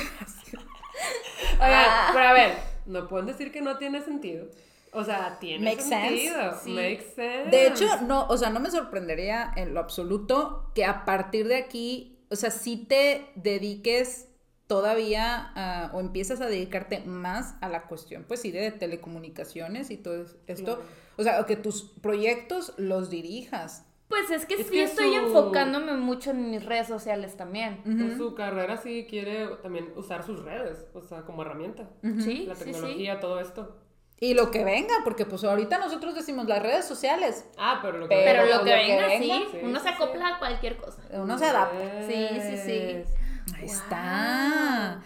Oigan, Ah. pero a ver, no pueden decir que no tiene sentido. O sea, tiene Makes sense. sentido. Sí. Sense. de hecho, no, o sea, no me sorprendería en lo absoluto que a partir de aquí, o sea, si te dediques todavía o empiezas a dedicarte más a la cuestión, pues sí, de telecomunicaciones y todo esto. Claro. O sea, que tus proyectos los dirijas. Pues es que Es sí que estoy su- enfocándome mucho en mis redes sociales también. Pues su carrera sí quiere también usar sus redes, o sea, como herramienta. Sí, La sí, sí. tecnología, todo esto. Y lo que venga, porque pues ahorita nosotros decimos las redes sociales, Ah, pero lo que Pero Pero lo lo que que venga, venga, sí. sí, Uno sí, se sí. acopla a cualquier cosa. uno se adapta. Sí, sí, sí. Ahí Wow. está.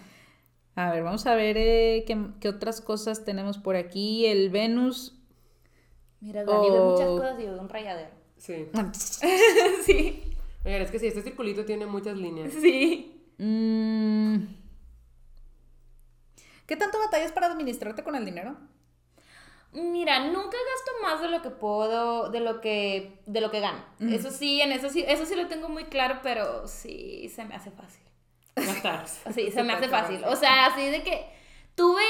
A ver, vamos a ver eh, qué, qué otras cosas tenemos por aquí. El Venus. Mira, Dani ve muchas Oh. cosas y un rayadero. Sí. sí, Oigan, es que sí, este circulito tiene muchas líneas. sí. Mm. ¿Qué tanto batallas para administrarte con el dinero? Mira, nunca gasto más de lo que puedo, de lo que, de lo que gano. Eso sí, en eso sí, eso sí lo tengo muy claro, pero sí se me hace fácil. Gastar. Sí, se me hace fácil. O sea, así de que tuve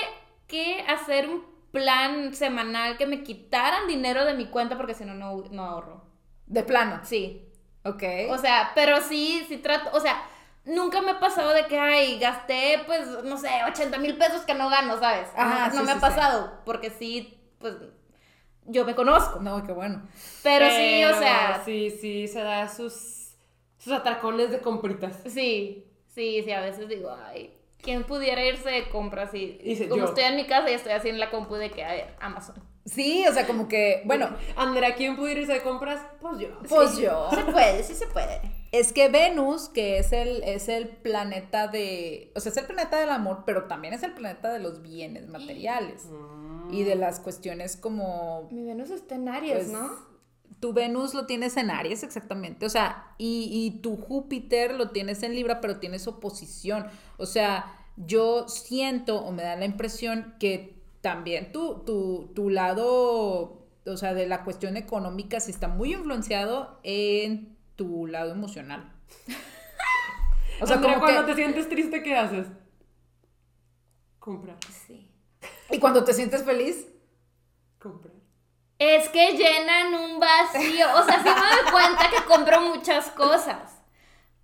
que hacer un plan semanal que me quitaran dinero de mi cuenta porque si no, no ahorro. De plano. Sí. Ok. O sea, pero sí, sí trato, o sea, nunca me ha pasado de que, ay, gasté, pues, no sé, 80 mil pesos que no gano, ¿sabes? Ajá, no sí, no me sí, ha pasado, porque sí, pues, yo me conozco. no, qué bueno. Pero, sí, o sea, Sí, sí, se da sus, sus atracones de compritas. sí, sí, sí, a veces digo, ay, ¿quién pudiera irse de compras? Y Dice, como yo. estoy en mi casa y estoy así en la compu de que, a ver, Amazon. Sí, o sea, como que, bueno, Andrea, ¿quién pudiera irse de compras? Pues yo. pues Sí, yo. Se puede, sí se puede. Es que Venus, que es el, es el planeta de, o sea, es el planeta del amor, pero también es el planeta de los bienes materiales Mm. Y de las cuestiones como Mi Venus está en Aries, Pues, ¿no? Tu Venus lo tienes en Aries, exactamente. O sea, y, y tu Júpiter lo tienes en Libra, pero tienes oposición. O sea, yo siento o me da la impresión que también tu, tu, tu lado, o sea, de la cuestión económica, sí está muy influenciado en tu lado emocional. O sea, Andrea, como cuando que... te sientes triste, ¿qué haces? Comprar, Sí. Y cuando te sientes feliz, comprar. Es que llenan un vacío. O sea, sí me doy cuenta que compro muchas cosas.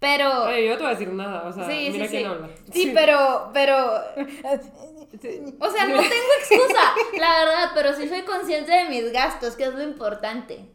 Pero. Oye, yo no te voy a decir nada, o sea, sí, mira sí. quién habla. Sí, pero, pero. O sea, no tengo excusa, la verdad, pero sí soy consciente de mis gastos, que es lo importante.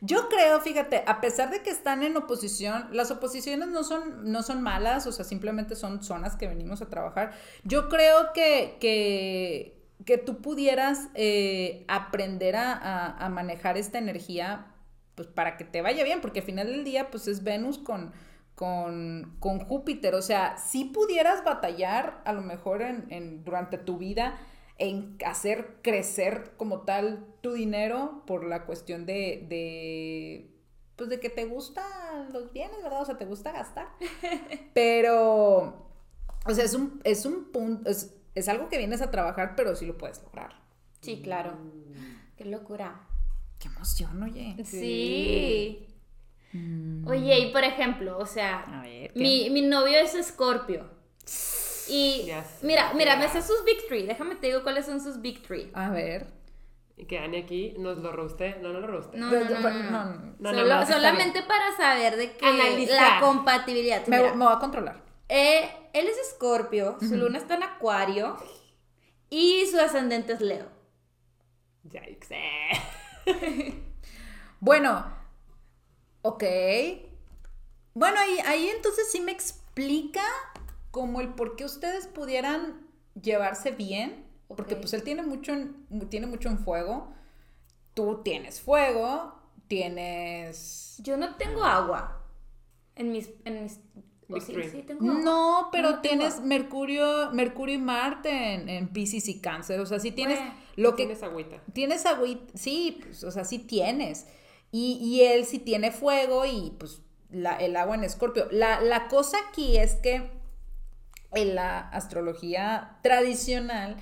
Yo creo, fíjate, a pesar de que están en oposición, las oposiciones no son, no son malas, o sea, simplemente son zonas que venimos a trabajar. Yo creo que, que, que tú pudieras eh, aprender a, a- a manejar esta energía, pues para que te vaya bien, porque al final del día, pues es Venus con, con, con Júpiter, o sea, si pudieras batallar a lo mejor en, en- durante tu vida en hacer crecer como tal tu dinero por la cuestión de, de pues de que te gustan los bienes, ¿verdad? O sea, te gusta gastar. Pero, o sea, es un, es un punto, es, es algo que vienes a trabajar, pero sí lo puedes lograr. Sí, claro. Qué locura. Qué emoción, oye. Sí. Oye, y por ejemplo, o sea, A ver, ¿qué? mi, mi novio es Escorpio. Y mira, mira, me sé sus Big Three. Déjame te digo cuáles son sus Big Three. A ver. Y que Ani aquí nos lo roste. No, no lo roste. No, no, no, no, Solo- solamente para saber de que Analizar. la compatibilidad. Me, me voy a controlar. Eh, él es Escorpio, su luna está en Acuario y su ascendente es Leo. Yikes. Bueno, ok. Bueno, ahí, ahí entonces sí me explica como el por qué ustedes pudieran llevarse bien, porque pues él tiene mucho, en, tiene mucho en fuego, tú tienes fuego, tienes... Yo no tengo agua. En mis. En mis Big sí, three. sí, tengo agua. No, pero No tienes. Mercurio, Mercurio y Marte en, en Pisces y Cáncer, o sea, sí tienes Bueno, lo que Tienes agüita. Tienes agüita, sí, pues, o sea, sí tienes. Y, y él sí tiene fuego y pues la- el agua en escorpio. La, la cosa aquí es que en la astrología tradicional,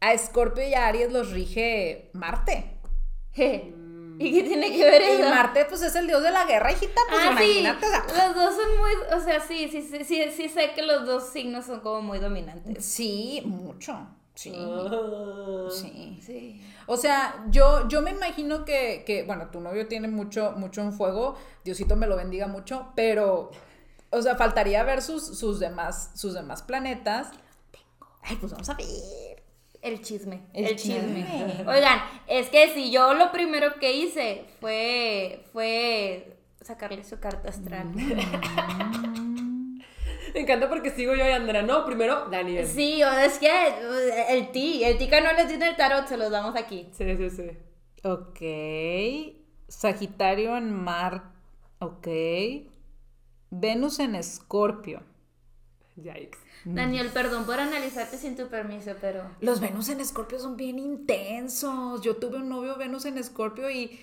a escorpio y a Aries los rige Marte. Je. ¿Y qué tiene que ver Y eso? Marte pues es el dios de la guerra, hijita, pues ah, sí. imagínate. o sea, Los dos son muy. O sea, sí, sí, sí, sí, sí sé que los dos signos son como muy dominantes. Sí, mucho. Sí. Ah. Sí. Sí. O sea, yo, yo me imagino que, que, bueno, tu novio tiene mucho, mucho en fuego, Diosito me lo bendiga mucho, pero, o sea, faltaría ver sus, sus, demás, sus demás planetas. Ay, pues vamos a ver. El chisme. El El, chisme. chisme. Oigan, es que si yo lo primero que hice fue. fue sacarle su carta astral. Me encanta porque sigo yo y Andrea. No, primero Daniel. Sí, o es que eh, el ti, el ti que no les tiene el tarot, se los damos aquí. Sí, sí, sí. Ok. Sagitario en Mar. Ok. Venus en Escorpio. Yikes. Daniel, perdón por analizarte sin tu permiso, pero. Los Venus en Escorpio son bien intensos. Yo tuve un novio Venus en Escorpio y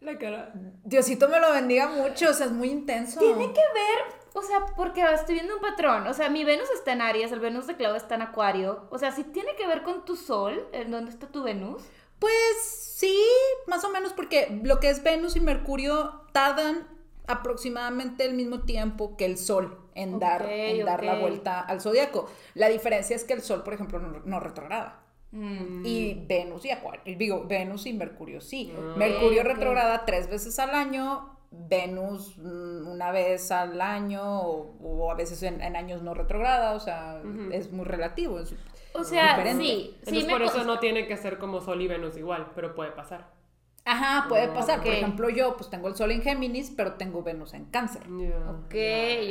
La cara. Diosito me lo bendiga mucho, o sea, es muy intenso. Tiene que ver, o sea, porque estoy viendo un patrón. O sea, mi Venus está en Aries, el Venus de Clau está en Acuario. O sea, si tiene que ver con tu Sol, ¿en dónde está tu Venus? Pues sí, más o menos porque lo que es Venus y Mercurio tardan aproximadamente el mismo tiempo que el Sol en dar, en dar la vuelta al zodiaco. La diferencia es que el Sol, por ejemplo, no, no retrograda. Mm. Y Venus y Acuario, digo, Venus y Mercurio sí. Mercurio retrograda tres veces al año, Venus mm, una vez al año o, o a veces en, en años no retrograda, o sea, es muy relativo. es- O sea, Diferente. sí, sí Entonces por eso no tiene que ser como Sol y Venus igual, pero puede pasar. Ajá, puede pasar. Por ejemplo, yo pues tengo el Sol en Géminis, pero tengo Venus en Cáncer. Ya, Ok,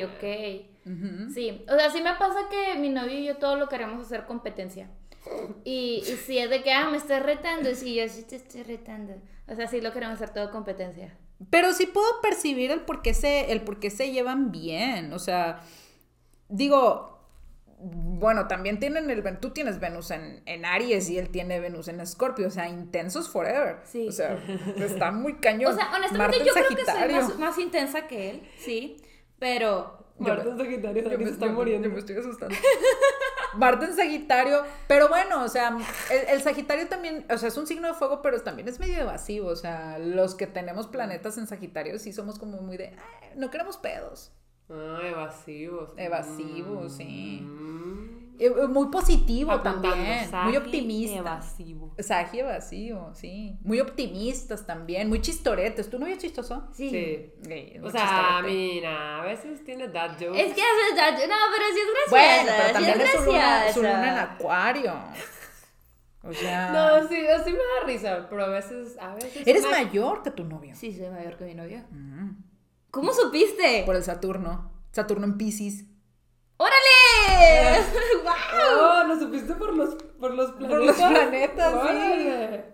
ok. Sí, o sea, sí me pasa que mi novio y yo todo lo queremos hacer competencia. Y, y si es de que, ah, me estás retando, sí, yo sí te estoy retando. O sea, sí lo queremos hacer todo competencia. Pero sí puedo percibir el por qué se, el por qué se llevan bien. O sea, digo, bueno, también tienen el tú tienes Venus en, en Aries y él tiene Venus en Escorpio, o sea, intensos forever. Sí. O sea, está muy cañón. O sea, honestamente Marte yo creo que soy más, más intensa que él, sí, pero... Marte en Sagitario, Dani me, se está yo- muriendo. yo me estoy asustando. Marte en Sagitario, pero bueno, o sea, el, el Sagitario también, o sea, es un signo de fuego, pero también es medio evasivo, o sea, los que tenemos planetas en Sagitario sí somos como muy de, "Ay, no queremos pedos. Ah, evasivos. Evasivos, sí. Mm. Eh, eh, Muy positivo Apuntando, también, muy optimista. Evasivo. Sagi evasivo, sí. Muy optimistas también, muy chistoretes. ¿Tú no eres chistoso? Sí. Sí. Es O sea, chistorete. mira, a veces tiene dad jokes. Es que es verdad, no, pero sí es Bueno, graciosa, pero sí también es su luna, su luna en acuario. O sea... No, sí, sí me da risa, pero a veces, a veces. Eres me- mayor que tu novio. Sí, soy mayor que mi novio. Mm. ¿Cómo supiste? Por el Saturno. Saturno en Pisces. ¡Órale! ¡Guau! Oh, lo supiste por los, por los planetas. los planetas, sí. Órale.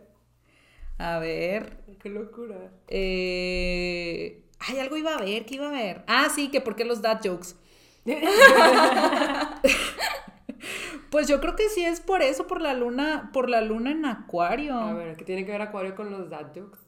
A ver. Qué locura. Eh... Ay, algo iba a ver. ¿Qué iba a ver? Ah, sí, que por qué los dad jokes. Pues yo creo que sí es por eso, por la luna, por la luna en Acuario. A ver, ¿qué tiene que ver Acuario con los dad jokes?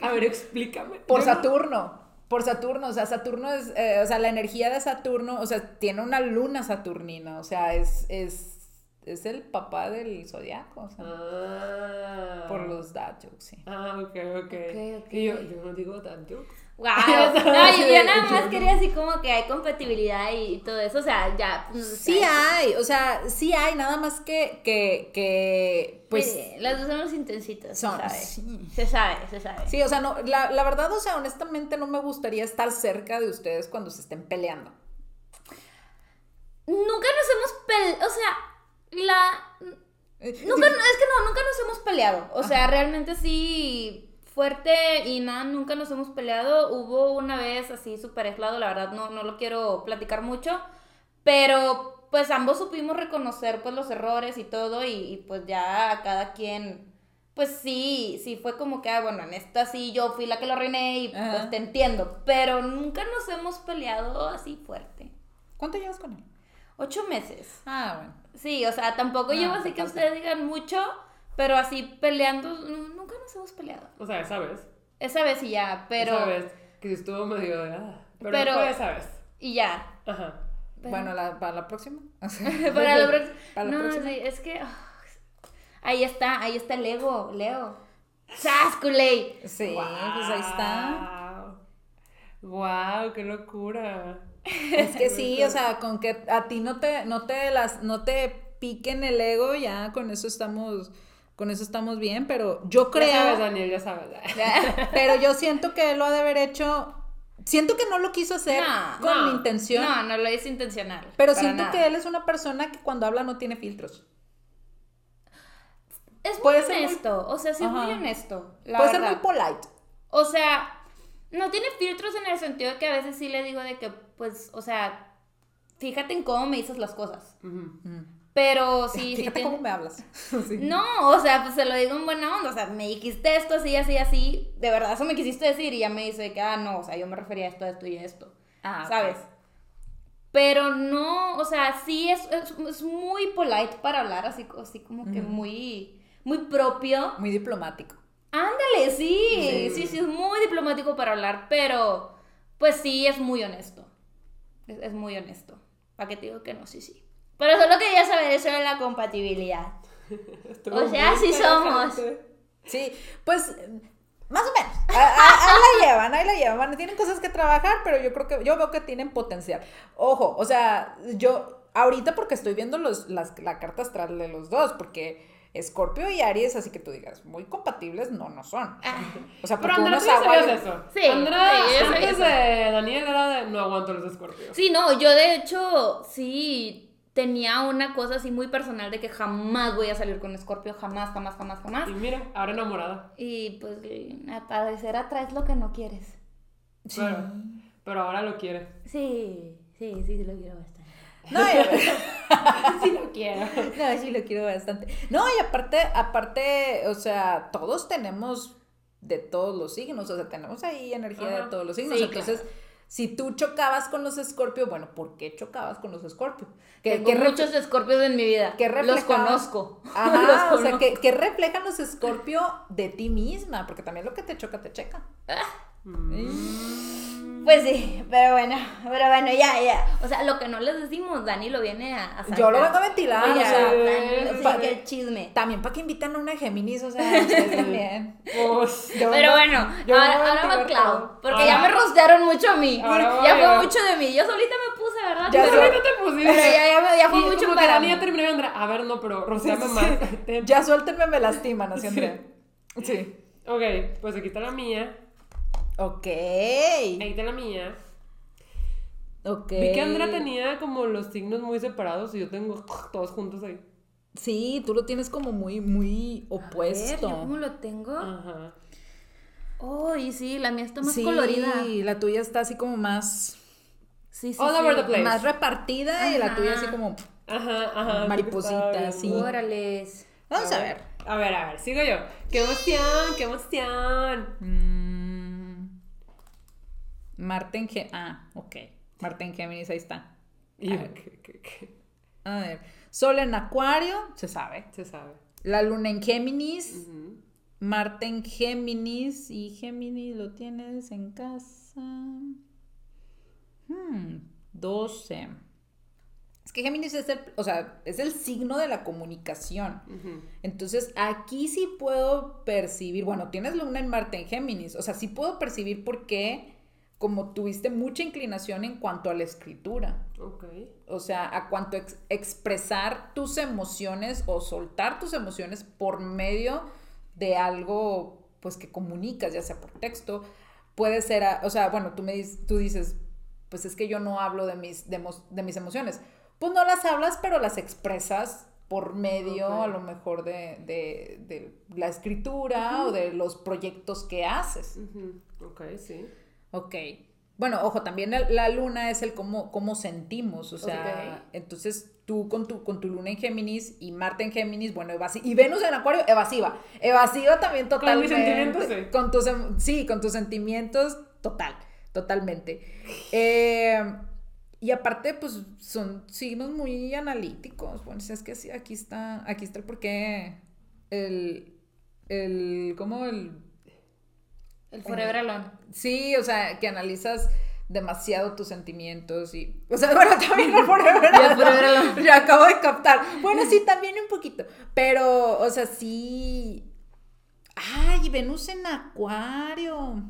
A ver, explícame. Por Saturno. Por Saturno, o sea, Saturno es, eh, o sea, la energía de Saturno, o sea, tiene una luna saturnina, o sea, es, es, es el papá del zodiaco, o sea, Ah. por los dad jokes, sí. Ah, ok, ok. Ok, ok. Y yo, yo no digo dad jokes. Wow. No, yo, nada más quería así como que hay compatibilidad y todo eso. O sea, ya. pues, Sí hay, o sea, sí hay, nada más que, que, que, pues, sí, las dos somos intensitas. son, se sabe. sí. Se sabe, se sabe. Sí, o sea, no, la, la verdad, o sea, honestamente no me gustaría estar cerca de ustedes cuando se estén peleando. Nunca nos hemos peleado. O sea, la. Eh, Nunca, es que no, nunca nos hemos peleado. O sea, realmente sí fuerte y nada, nunca nos hemos peleado. Hubo una vez así súper aislado, la verdad no, no lo quiero platicar mucho, pero pues ambos supimos reconocer pues los errores y todo y, y, pues ya cada quien, pues sí, sí fue como que, ah, bueno, en esta sí yo fui la que lo arruiné y Ajá. pues te entiendo, pero nunca nos hemos peleado así fuerte. ¿Cuánto llevas con él? Ocho meses. Ah, bueno. Sí, o sea, tampoco No, llevo te así que ustedes digan mucho, pero así peleando, no, nunca nos hemos peleado. O sea, esa vez. Esa vez y ya, pero... Esa vez que estuvo medio de. ah, pero, Pero- fue esa vez. Y ya. Ajá. Pero- Bueno, la- para la próxima. Para la. Para la no, próxima. sí, es que. ah, ahí está, ahí está el ego, Leo. ¡Sas, culey! Sí, pues ahí está. Wow, qué locura. Es que sí, o sea, con que a ti no te, no te las, no te piquen el ego, ya con eso estamos, con eso estamos bien, pero yo creo, Ya sabes, Daniel, ya sabes. pero yo siento que él lo ha de haber hecho, siento que no lo quiso hacer No, con no, intención, No, no lo hice intencional. pero siento nada. que él es una persona que cuando habla no tiene filtros. Es muy puede ser muy- honesto. O sea, sí es muy honesto. La Puede verdad. ser muy polite. O sea, no tiene filtros en el sentido de que a veces sí le digo de que, pues, o sea, fíjate en cómo me dices las cosas. Pero sí, sí. Fíjate cómo me hablas. Sí. No, o sea, pues se lo digo en buena onda. O sea, me dijiste esto así, así, así. De verdad, eso me quisiste decir. Y ya me dice que, ah, no, o sea, yo me refería a esto, a esto y a esto. Ah. ¿Sabes? Pero no, o sea, sí es, es, es muy polite para hablar, así, así como que muy, muy propio. Muy diplomático. Ándale, sí, Sí. sí, sí, es muy diplomático para hablar, pero pues sí, es muy honesto. Es, es muy honesto. ¿Para qué te digo que no? Sí, sí. Pero solo quería saber eso de la compatibilidad. O sea, sí somos. Sí, pues más o menos. Ahí la llevan, ahí la llevan. Tienen cosas que trabajar, pero yo creo que yo veo que tienen potencial. Ojo, o sea, yo ahorita porque estoy viendo los, las, la carta astral de los dos, porque Escorpio y Aries, así que tú digas, muy compatibles, no, no son. Ah, O sea, Pero porque uno es agua. y- eso. Sí, Andrea, sí, antes de Daniel era de no aguanto los escorpios. Sí, no, yo de hecho sí tenía una cosa así muy personal de que jamás voy a salir con Scorpio, jamás, jamás, jamás, jamás. Y mira, ahora enamorada. Y pues a parecer atraes lo que no quieres. Sí. Claro. Pero ahora lo quiere. Sí, sí, sí, sí lo quiero bastante. No, Sí lo quiero. no, sí lo quiero bastante. No, y aparte, aparte, o sea, todos tenemos de todos los signos, o sea, tenemos ahí energía de todos los signos. Sí, Entonces, si tú chocabas con los Escorpio, bueno, ¿por qué chocabas con los Escorpio? ¿Qué, Tengo qué ref- muchos escorpios en mi vida. ¿Qué Los conozco. Ajá, Los o sea, conozco. ¿qué, qué reflejan los Escorpio de ti misma? Porque también lo que te choca, te checa. Pues sí, pero bueno, pero bueno, ya, ya. O sea, lo que no les decimos, Dani lo viene a, a sacar. Yo lo vengo a ventilar, Oye, o sea, Dani, pa- sí, que el chisme. También para que invitan a una Géminis, o sea, ustedes también. Pues, Pero bueno, yo ahora, a ahora porque Ahora- ya me rostearon mucho a mí. Ahora ya fue mucho de mí. Yo solita me puse, ¿verdad? Ya pero, no te pusiste. pero ya, ya, me- ya fue Y mucho como que para Dani mí. ya terminó y Andrea, a ver, no, pero roceame Sí, más. sí. Ya suéltenme, me lastiman, así Andrea. Sí. Ok, pues aquí está la mía. Ok. Ahí está la mía. Ok. Vi que Andrea tenía como los signos muy separados y yo tengo todos juntos ahí. Sí, tú lo tienes como muy, muy A ver, opuesto. ¿yo cómo lo tengo? Ajá. Oh, y sí, la mía está más sí, colorida. la tuya está así como más, Sí, sí, All sí. over the place. más repartida y la tuya así como. Ajá, ajá. Mariposita, sí. Órales. Vamos a ver. A ver, a ver, sigo yo. ¡Qué emoción! ¡Qué emoción! Mm, Marte en Géminis. Ah, ok. Marte en Géminis, ahí está. Y A ver. Sol en Acuario, se sabe. Se sabe. La luna en Géminis. Ujú. Marte en Géminis. Y Géminis lo tienes en casa. Hmm, 12. Es que Géminis es el, o sea, es el signo de la comunicación. Entonces, aquí sí puedo percibir, bueno, tienes luna en Marte en Géminis, o sea, sí puedo percibir por qué, como tuviste mucha inclinación en cuanto a la escritura, Ok. o sea, a cuanto ex- expresar tus emociones o soltar tus emociones por medio de algo, pues, que comunicas, ya sea por texto, puede ser, a- o sea, bueno, tú, me dices, tú dices, pues es que yo no hablo de mis, de, de mis emociones. Pues no las hablas, pero las expresas por medio a lo mejor de, de- de la escritura o de los proyectos que haces. Ok, sí. Ok. Bueno, ojo, también la, la luna es el cómo, cómo sentimos, o sea, entonces tú con tu, con tu luna en Géminis y Marte en Géminis, bueno, evasiva, y Venus en Acuario, evasiva, evasiva también Con mis totalmente. sentimientos, sí. Con tus, em- sí, con tus sentimientos, total, totalmente. Eh, y aparte, pues, son signos muy analíticos, bueno, si es que sí, aquí está, aquí está el porqué, el, el, ¿cómo el El Forever Alone. Sí, o sea, que analizas demasiado tus sentimientos y... O sea, bueno, también el Forever Y el Alone, Forever Alone. Ya acabo de captar. Bueno, sí, también un poquito. Pero, o sea, sí... Ay, Venus en Acuario.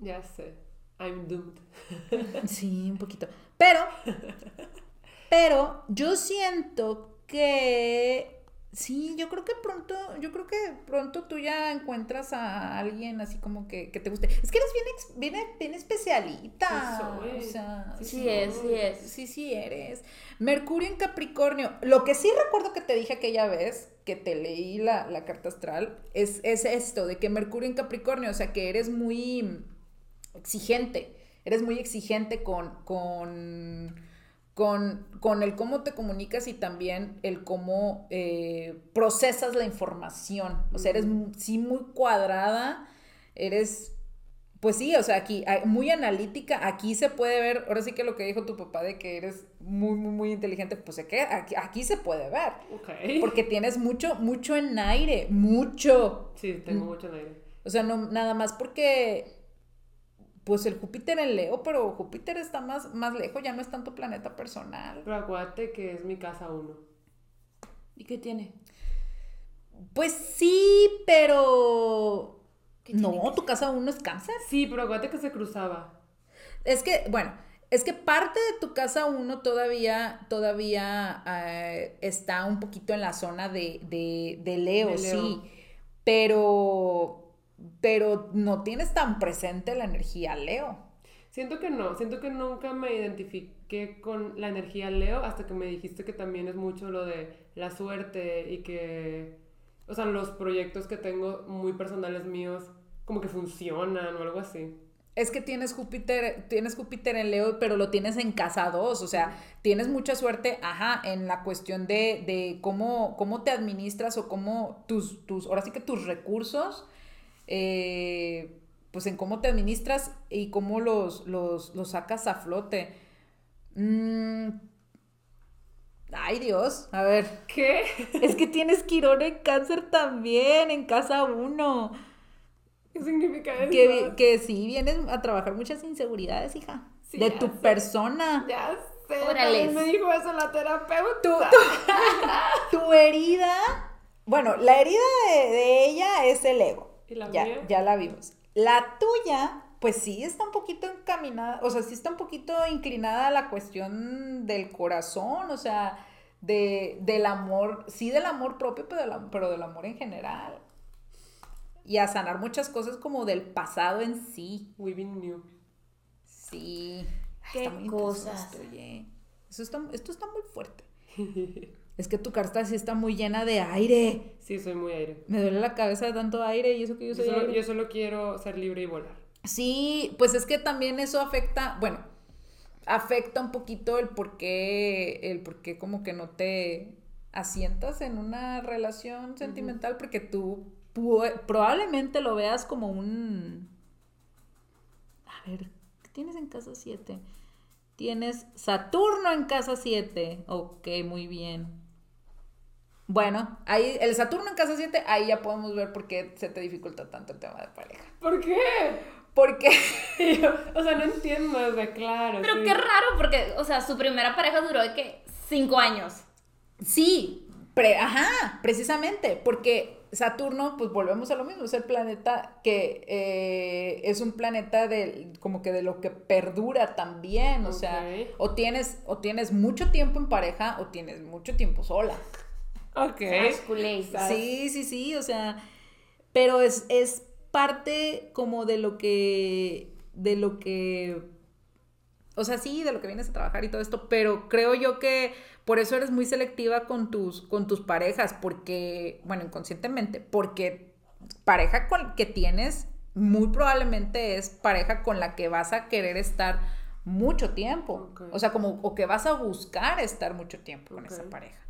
Ya sé. I'm doomed. Sí, un poquito. Pero, pero yo siento que... Sí, yo creo que pronto, yo creo que pronto tú ya encuentras a alguien así como que, que te guste. Es que eres bien, bien, bien especialita. Sí soy. O sea, Sí es, sí es. Sí, sí eres. Mercurio en Capricornio. Lo que sí recuerdo que te dije aquella vez que te leí la, la carta astral es, es esto, de que Mercurio en Capricornio, o sea, que eres muy exigente. Eres muy exigente con, con, con, con el cómo te comunicas y también el cómo eh, procesas la información. O sea, eres sí muy cuadrada, eres pues sí, o sea, aquí muy analítica, aquí se puede ver, ahora sí que lo que dijo tu papá de que eres muy, muy, muy inteligente, pues aquí, aquí se puede ver, Ok. porque tienes mucho, mucho en aire, mucho. Sí, tengo mucho en aire. O sea, no, nada más porque, pues el Júpiter en Leo, pero Júpiter está más, más lejos, ya no es tanto planeta personal. Pero acuérdate que es mi casa uno. ¿Y qué tiene? Pues sí, pero... ¿Qué tiene No, tu casa uno es cáncer. Sí, pero acuérdate que se cruzaba. Es que, bueno, es que parte de tu casa uno todavía, todavía eh, está un poquito en la zona de, de, de Leo, De Leo. sí. Pero, pero no tienes tan presente la energía Leo. Siento que no, siento que nunca me identifiqué con la energía Leo hasta que me dijiste que también es mucho lo de la suerte y que, o sea, los proyectos que tengo muy personales míos como que funcionan o algo así. Es que tienes Júpiter, tienes Júpiter en Leo, pero lo tienes en casa 2, o sea, tienes mucha suerte, ajá, en la cuestión de, de cómo, cómo te administras o cómo tus, tus, ahora sí que tus recursos, eh, pues en cómo te administras y cómo los, los, los sacas a flote. Mm, Ay Dios, a ver, ¿Qué? es que tienes Quirón en cáncer también, en casa 1. ¿Qué significa eso? Que, que sí vienes a trabajar muchas inseguridades, hija. Sí, de tu sé. persona. Ya sé, Órale. me dijo eso la terapeuta. Tu, tu, tu herida. Bueno, la herida de, de ella es el ego. ¿Y la ya, mía? ya la vimos. La tuya, pues sí está un poquito encaminada, o sea, sí está un poquito inclinada a la cuestión del corazón, o sea, de, del amor, sí del amor propio, pero del, pero del amor en general. Y a sanar muchas cosas como del pasado en sí. Weaving New. Sí. Ay, Qué está muy cosas. esto, oye. Eso está, esto está muy fuerte. Es que tu carta sí está muy llena de aire. Sí, soy muy aire. Me duele la cabeza de tanto aire y eso que yo Yo soy solo, aire. yo solo quiero ser libre y volar. Sí, pues es que también eso afecta, bueno, afecta un poquito el por qué, el por qué como que no te asientas en una relación sentimental porque tú probablemente lo veas como un... A ver, ¿qué tienes en casa 7? Tienes Saturno en casa 7. Ok, muy bien. Bueno, ahí el Saturno en casa 7, ahí ya podemos ver por qué se te dificulta tanto el tema de pareja. ¿Por qué? Porque o sea, no entiendo, o sea, claro. Pero sí. qué raro, porque, o sea, su primera pareja duró de que cinco años. Sí, pre- ajá, precisamente, porque Saturno, pues volvemos a lo mismo, es el planeta que eh, es un planeta de como que de lo que perdura también, o sea, o tienes, o tienes mucho tiempo en pareja o tienes mucho tiempo sola. Ok. Sí, sí, sí, o sea, pero es, es parte como de lo que, de lo que o sea, sí, de lo que vienes a trabajar y todo esto, pero creo yo que por eso eres muy selectiva con tus, con tus parejas, porque, bueno, inconscientemente, porque pareja con, que tienes muy probablemente es pareja con la que vas a querer estar mucho tiempo. O sea, como, o que vas a buscar estar mucho tiempo con esa pareja.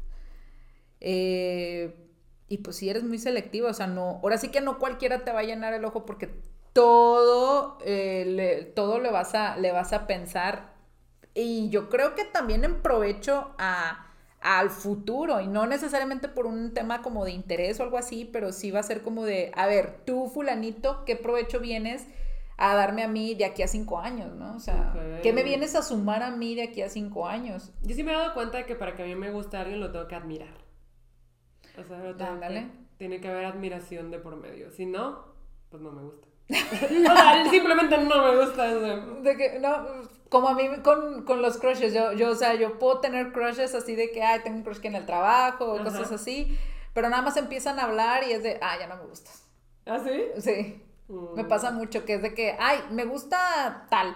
Eh, y pues si eres muy selectivo, o sea, no, ahora sí que no cualquiera te va a llenar el ojo porque todo, eh, le, todo le vas a, le vas a pensar. Y yo creo que también en provecho a, al futuro, y no necesariamente por un tema como de interés o algo así, pero sí va a ser como de, a ver, tú fulanito, ¿qué provecho vienes a darme a mí de aquí a cinco años, ¿no? O sea. ¿qué me vienes a sumar a mí de aquí a cinco años? Yo sí me he dado cuenta de que para que a mí me guste alguien lo tengo que admirar. O sea, lo tengo Ándale. tiene que haber admiración de por medio. Si no, pues no me gusta. o sea, simplemente no me gusta. o sea. De que, no, como a mí con, con los crushes, yo, yo, o sea, yo puedo tener crushes así de que, ay, tengo un crush que en el trabajo, o cosas así, pero nada más empiezan a hablar y es de, ah, ya no me gustas. ¿Ah, sí? Sí, Mm. me pasa mucho que es de que, ay, me gusta tal,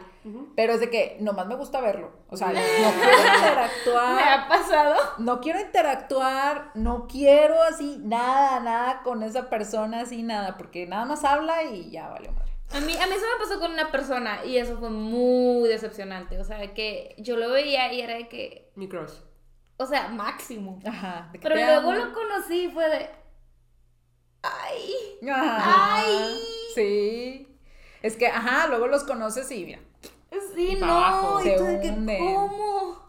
pero es de que nomás me gusta verlo. O sea, no quiero Me interactuar, ha pasado. no quiero interactuar, no quiero así, nada, nada con esa persona, así, nada, porque nada más habla y ya vale madre. A mí, a mí eso me pasó con una persona y eso fue muy decepcionante. O sea, que yo lo veía y era de que, Mi crush. o sea, máximo. Ajá. Pero luego amo. lo conocí y fue de, ay, Ajá. Ay. Sí. Es que, ajá, luego los conoces y mira. sí, Y no. abajo. Se hunden. ¿cómo?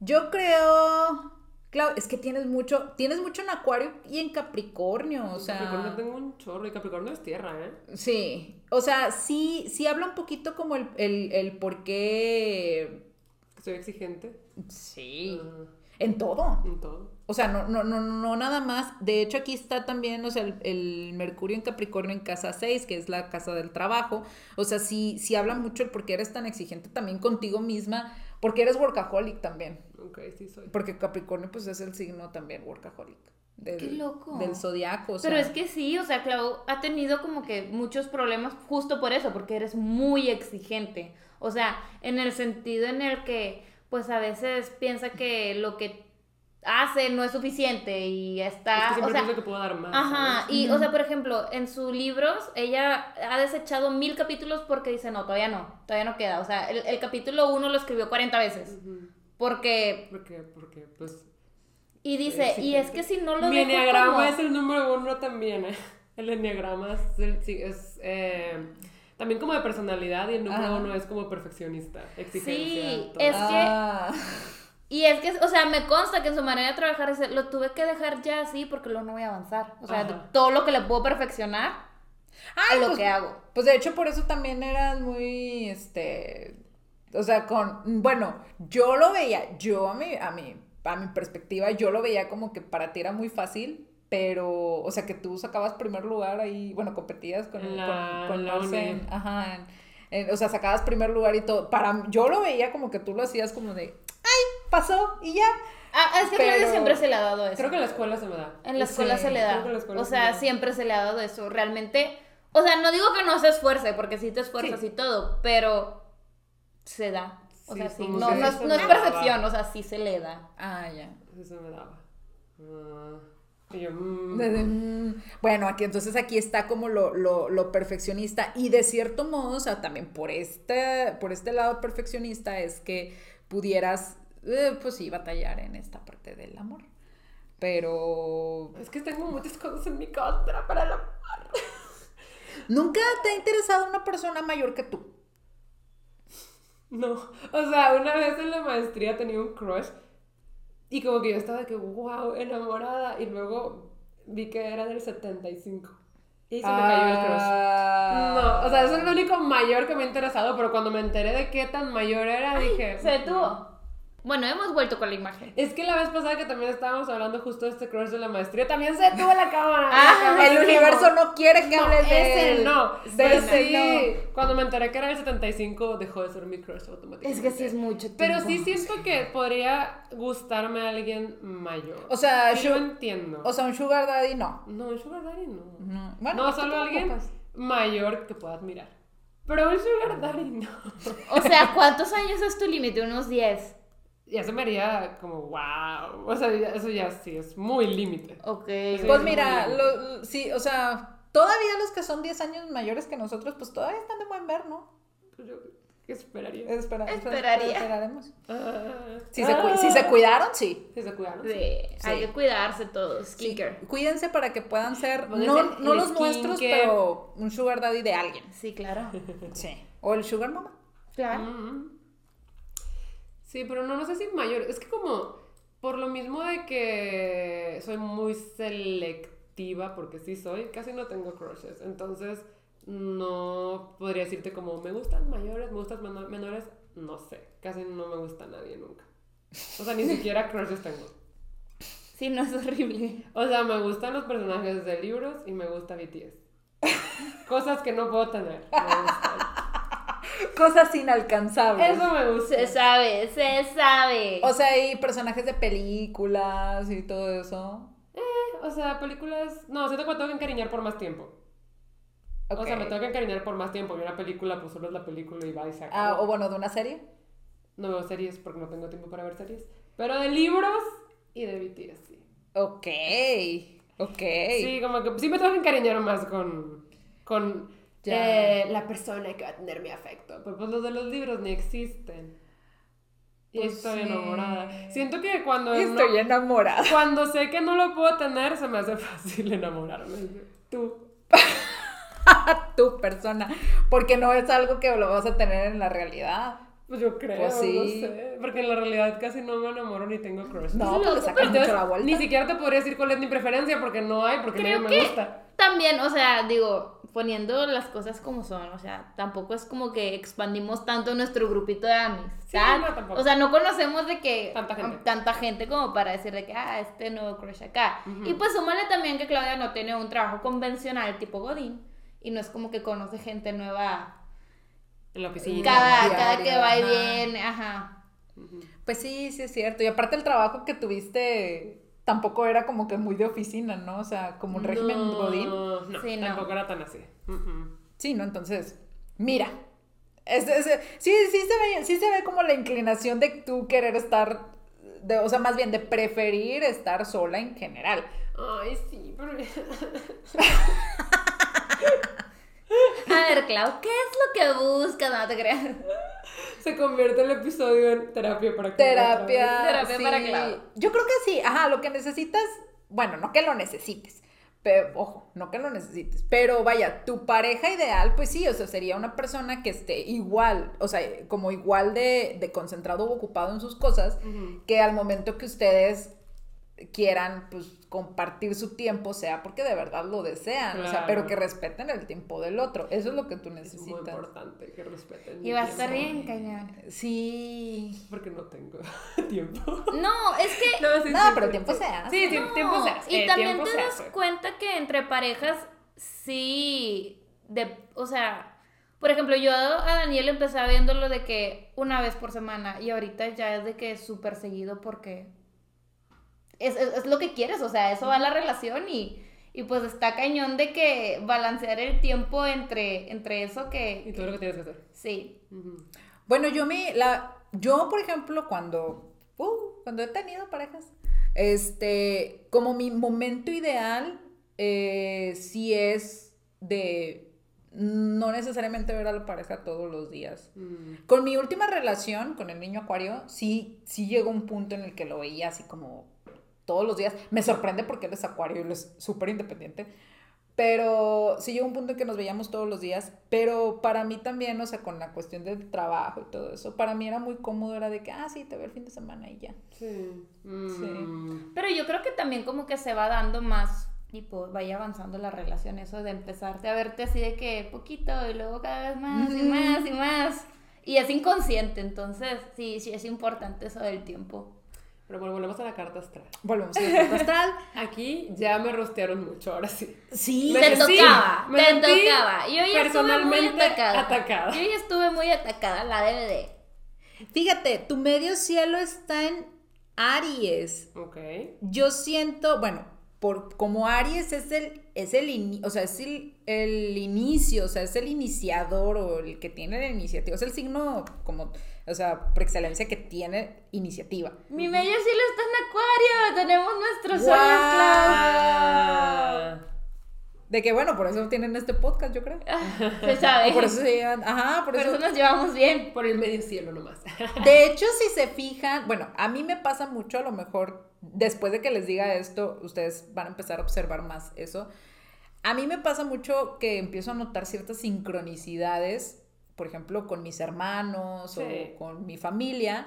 Yo creo. Claro, es que tienes mucho, tienes mucho en Acuario y en Capricornio, o sea. Capricornio tengo un chorro y Capricornio es tierra, ¿eh? Sí. O sea, sí, sí habla un poquito como el, el, el por qué. Soy exigente. Sí. En todo. en todo. O sea, no, no, no, no nada más. De hecho, aquí está también, o sea, el, el Mercurio en Capricornio en casa 6, que es la casa del trabajo. O sea, sí, sí habla mucho el por qué eres tan exigente también contigo misma, porque eres workaholic también. Ok, sí soy. Porque Capricornio, pues, es el signo también workaholic. Del, Qué loco. Del zodiaco. O sea, Pero es que sí, o sea, Clau ha tenido como que muchos problemas justo por eso, porque eres muy exigente. O sea, en el sentido en el que, pues a veces piensa que lo que hace no es suficiente y Es está, que o siempre sea, pienso que puedo dar más. Ajá, ¿sabes? y o sea, por ejemplo, en sus libros ella ha desechado mil capítulos porque dice, no, todavía no, todavía no queda. O sea, el, el capítulo uno lo escribió 40 veces. Porque, Porque, porque, pues. y dice, y es que si no lo Mi enneagrama como- es el número uno también, ¿eh? El enneagrama es, el- sí, es eh, también como de personalidad y el número uno es como perfeccionista, exigencia. Sí, todo. es que- Ah. Y es que, o sea, me consta que en su manera de trabajar dice, lo tuve que dejar ya así porque luego no voy a avanzar. O sea, Ajá. todo lo que le puedo perfeccionar a lo pues, que hago. Pues de hecho por eso también eras muy, este, o sea, con, bueno, yo lo veía, yo a mi, a mi, a mi perspectiva, yo lo veía como que para ti era muy fácil, pero, o sea, que tú sacabas primer lugar ahí, bueno, competías con, la- con, con la ajá, en- en- o sea, sacabas primer lugar y todo, para, yo lo veía como que tú lo hacías como de, ay, pasó y ya. Ah, es que Claudia Pero- siempre se le ha dado eso. Creo que en la escuela se me da. En la escuela Sí, se le creo da. que en la escuela O se sea, siempre se le ha dado eso. Realmente, o sea, no digo que no se esfuerce, porque sí te esfuerzas Sí. y todo, pero se da. O Sí, sea, sí. No, es, no daba. o sea, sí se le da. Ah, ya. Eso me daba. Ah, y yo, mm, mm, Bueno, aquí entonces aquí está como lo, lo, lo perfeccionista y de cierto modo, o sea, también por este, por este lado perfeccionista es que pudieras, eh, pues sí, batallar en esta parte del amor. Pero es que tengo muchas cosas en mi contra para el amor. nunca te ha interesado una persona mayor que tú. No, o sea, una vez en la maestría tenía un crush y como que yo estaba de que, wow, enamorada y luego vi que era del 75 y se me cayó el crush. Ah. No, o sea, eso es lo único mayor que me ha interesado, pero cuando me enteré de qué tan mayor era, dije... Se detuvo. Bueno, hemos vuelto con la imagen. Es que la vez pasada que también estábamos hablando justo de este crush de la maestría, también se detuvo la cámara. Ah, La cámara El universo no quiere que No, hables de ese él. no. De Pero ese sí, cuando me enteré que era el 75, dejó de ser mi crush automáticamente. Es que sí es mucho tiempo. Pero sí siento que podría gustarme alguien mayor. O sea, sí yo- entiendo. O sea, un sugar daddy no. no, un sugar daddy no. No, bueno, no, ¿por qué solo alguien preocupas? mayor que pueda admirar. Pero un sugar daddy no. O sea, ¿cuántos años es tu límite? Unos 10. Ya se me haría como, wow. O sea, ya- eso ya sí es muy límite. Ok. Sí. Pues es mira, lo- lo- sí, o sea, todavía los que son 10 años mayores que nosotros, pues todavía están de buen ver, ¿no? Pues yo, ¿qué esperaría? Espera- espera- Esperaría. esperaremos. Ah. Si se, Ah. si se cuidaron, sí. Sí se cuidaron. Sí, Sí. hay que cuidarse todos. Sí. Cuídense para que puedan ser, no, el no los nuestros, pero un sugar daddy de alguien. Sí, claro. Sí. O el sugar mama. Claro. Mm. Sí, pero no, no sé si mayor. Es que como, por lo mismo de que soy muy selectiva, porque sí soy, casi no tengo crushes. Entonces, no podría decirte como, me gustan mayores, me gustan meno- menores. No sé, casi no me gusta nadie nunca. O sea, ni siquiera crushes tengo. Sí, no es horrible. O sea, me gustan los personajes de libros y me gusta BTS. Cosas que no puedo tener. Me gustan. Cosas inalcanzables. Eso me gusta. Se sabe, se sabe. O sea, hay personajes de películas y todo eso. O sea, películas. No, siento que me tengo que encariñar por más tiempo. O sea, me tengo que encariñar por más tiempo. Y una película, pues solo es la película y va y se Ah, o bueno, de una serie. No veo series porque no tengo tiempo para ver series. Pero de libros y de BTS, sí. Ok. Ok. Sí, como que sí me tengo que encariñar más con. con. Eh, la persona que va a tener mi afecto. Pero pues los de los libros ni existen. Y Pues estoy sí. enamorada. Siento que cuando. Estoy enamorada. cuando sé que no lo puedo tener, se me hace fácil enamorarme. Tú. tu persona. Porque no es algo que lo vas a tener en la realidad. Pues yo creo, Pues sí. no sé. Porque en la realidad casi no me enamoro ni tengo crush. No, le sacas mucho la vuelta. Ni siquiera te podría decir cuál es mi preferencia porque no hay, porque Creo nadie me que gusta. también, o sea, digo, poniendo las cosas como son, o sea, tampoco es como que expandimos tanto nuestro grupito de amistad. Sí, no, tampoco. o sea, no conocemos de que Tanta gente. tanta gente como para decir de que, ah, este nuevo crush acá. Y pues súmale también que Claudia no tiene un trabajo convencional tipo Godín y no es como que conoce gente nueva En la oficina. cada, diario, cada que va y ajá. viene, ajá. Pues sí, sí es cierto. Y aparte el trabajo que tuviste tampoco era como que muy de oficina, ¿no? O sea, como un régimen godín. No, Sí, no. tampoco era tan así. Sí, ¿no? Entonces, mira. Es- es- sí, sí se ve, sí se ve como la inclinación de tú querer estar, de, o sea, más bien de preferir estar sola en general. Ay, sí, pero... A ver, Clau, ¿qué es lo que buscas? No te creas. Se convierte el episodio en terapia para Clau Terapia. Terapia sí. para Clau. Yo creo que sí. Ajá, lo que necesitas, bueno, no que lo necesites. Pero, ojo, no que lo necesites. Pero vaya, tu pareja ideal, pues sí, o sea, sería una persona que esté igual, o sea, como igual de, de concentrado o ocupado en sus cosas, que al momento que ustedes quieran, pues, compartir su tiempo, sea porque de verdad lo desean, o sea, pero que respeten el tiempo del otro. Eso es lo que tú Es muy necesitas. importante que respeten. Y mi va a estar tiempo, bien, cañón. Sí. Porque no tengo tiempo. No, es que No, sí, No, sí, pero sí, tiempo sí. se hace. Sí, sí, No, tiempo se hace. Y eh, también te das cuenta que entre parejas sí, de, o sea, por ejemplo, yo a Daniel empecé viéndolo de que una vez por semana y ahorita ya es de que es súper seguido porque es, es- es lo que quieres, o sea, eso va a la relación y, y pues está cañón de que balancear el tiempo entre, entre eso Y que, todo lo que tienes que hacer. sí. Bueno, yo me, la, yo por ejemplo, cuando, uh, cuando he tenido parejas, este, como mi momento ideal, eh, sí es de no necesariamente ver a la pareja todos los días. Mm. Con mi última relación, con el niño acuario, sí, sí llegó un punto en el que lo veía así como todos los días. Me sorprende porque él es acuario y él es súper independiente. Pero sí llegó un punto en que nos veíamos todos los días. Pero para mí también, o sea, con la cuestión del trabajo y todo eso, para mí era muy cómodo, era de que, ah, sí, te veo el fin de semana y ya. Sí. Mm. Pero yo creo que también como que se va dando más, tipo, vaya avanzando la relación, eso de empezarte a verte así de que poquito y luego cada vez más y más y más. Y es inconsciente, entonces sí, sí es importante eso del tiempo. Pero bueno, volvemos a la carta astral. Volvemos a la carta astral. Aquí ya me rostearon mucho, ahora sí. Sí, Me te sentí- tocaba, me te tocaba. Yo ya estuve muy personalmente atacada. atacada. Yo ya estuve muy atacada, la DVD. Fíjate, tu medio cielo está en Aries. Ok. Yo siento, bueno, por como Aries es el, es el, o sea, es el, el inicio, o sea, es el iniciador o el que tiene la iniciativa, es el signo como, o sea, por excelencia que tiene iniciativa. Mi medio cielo está en Acuario. Tenemos nuestro sol Guau. Ah, De que bueno, por eso tienen este podcast, yo creo. esclavo. Se sabe. O por eso se llevan, ajá, por Por eso. eso nos llevamos bien. por el medio cielo nomás. De hecho, si se fijan, bueno, a mí me pasa mucho, a lo mejor después de que les diga esto, ustedes van a empezar a observar más eso. A mí me pasa mucho que empiezo a notar ciertas sincronicidades, por ejemplo, con mis hermanos Sí. o con mi familia.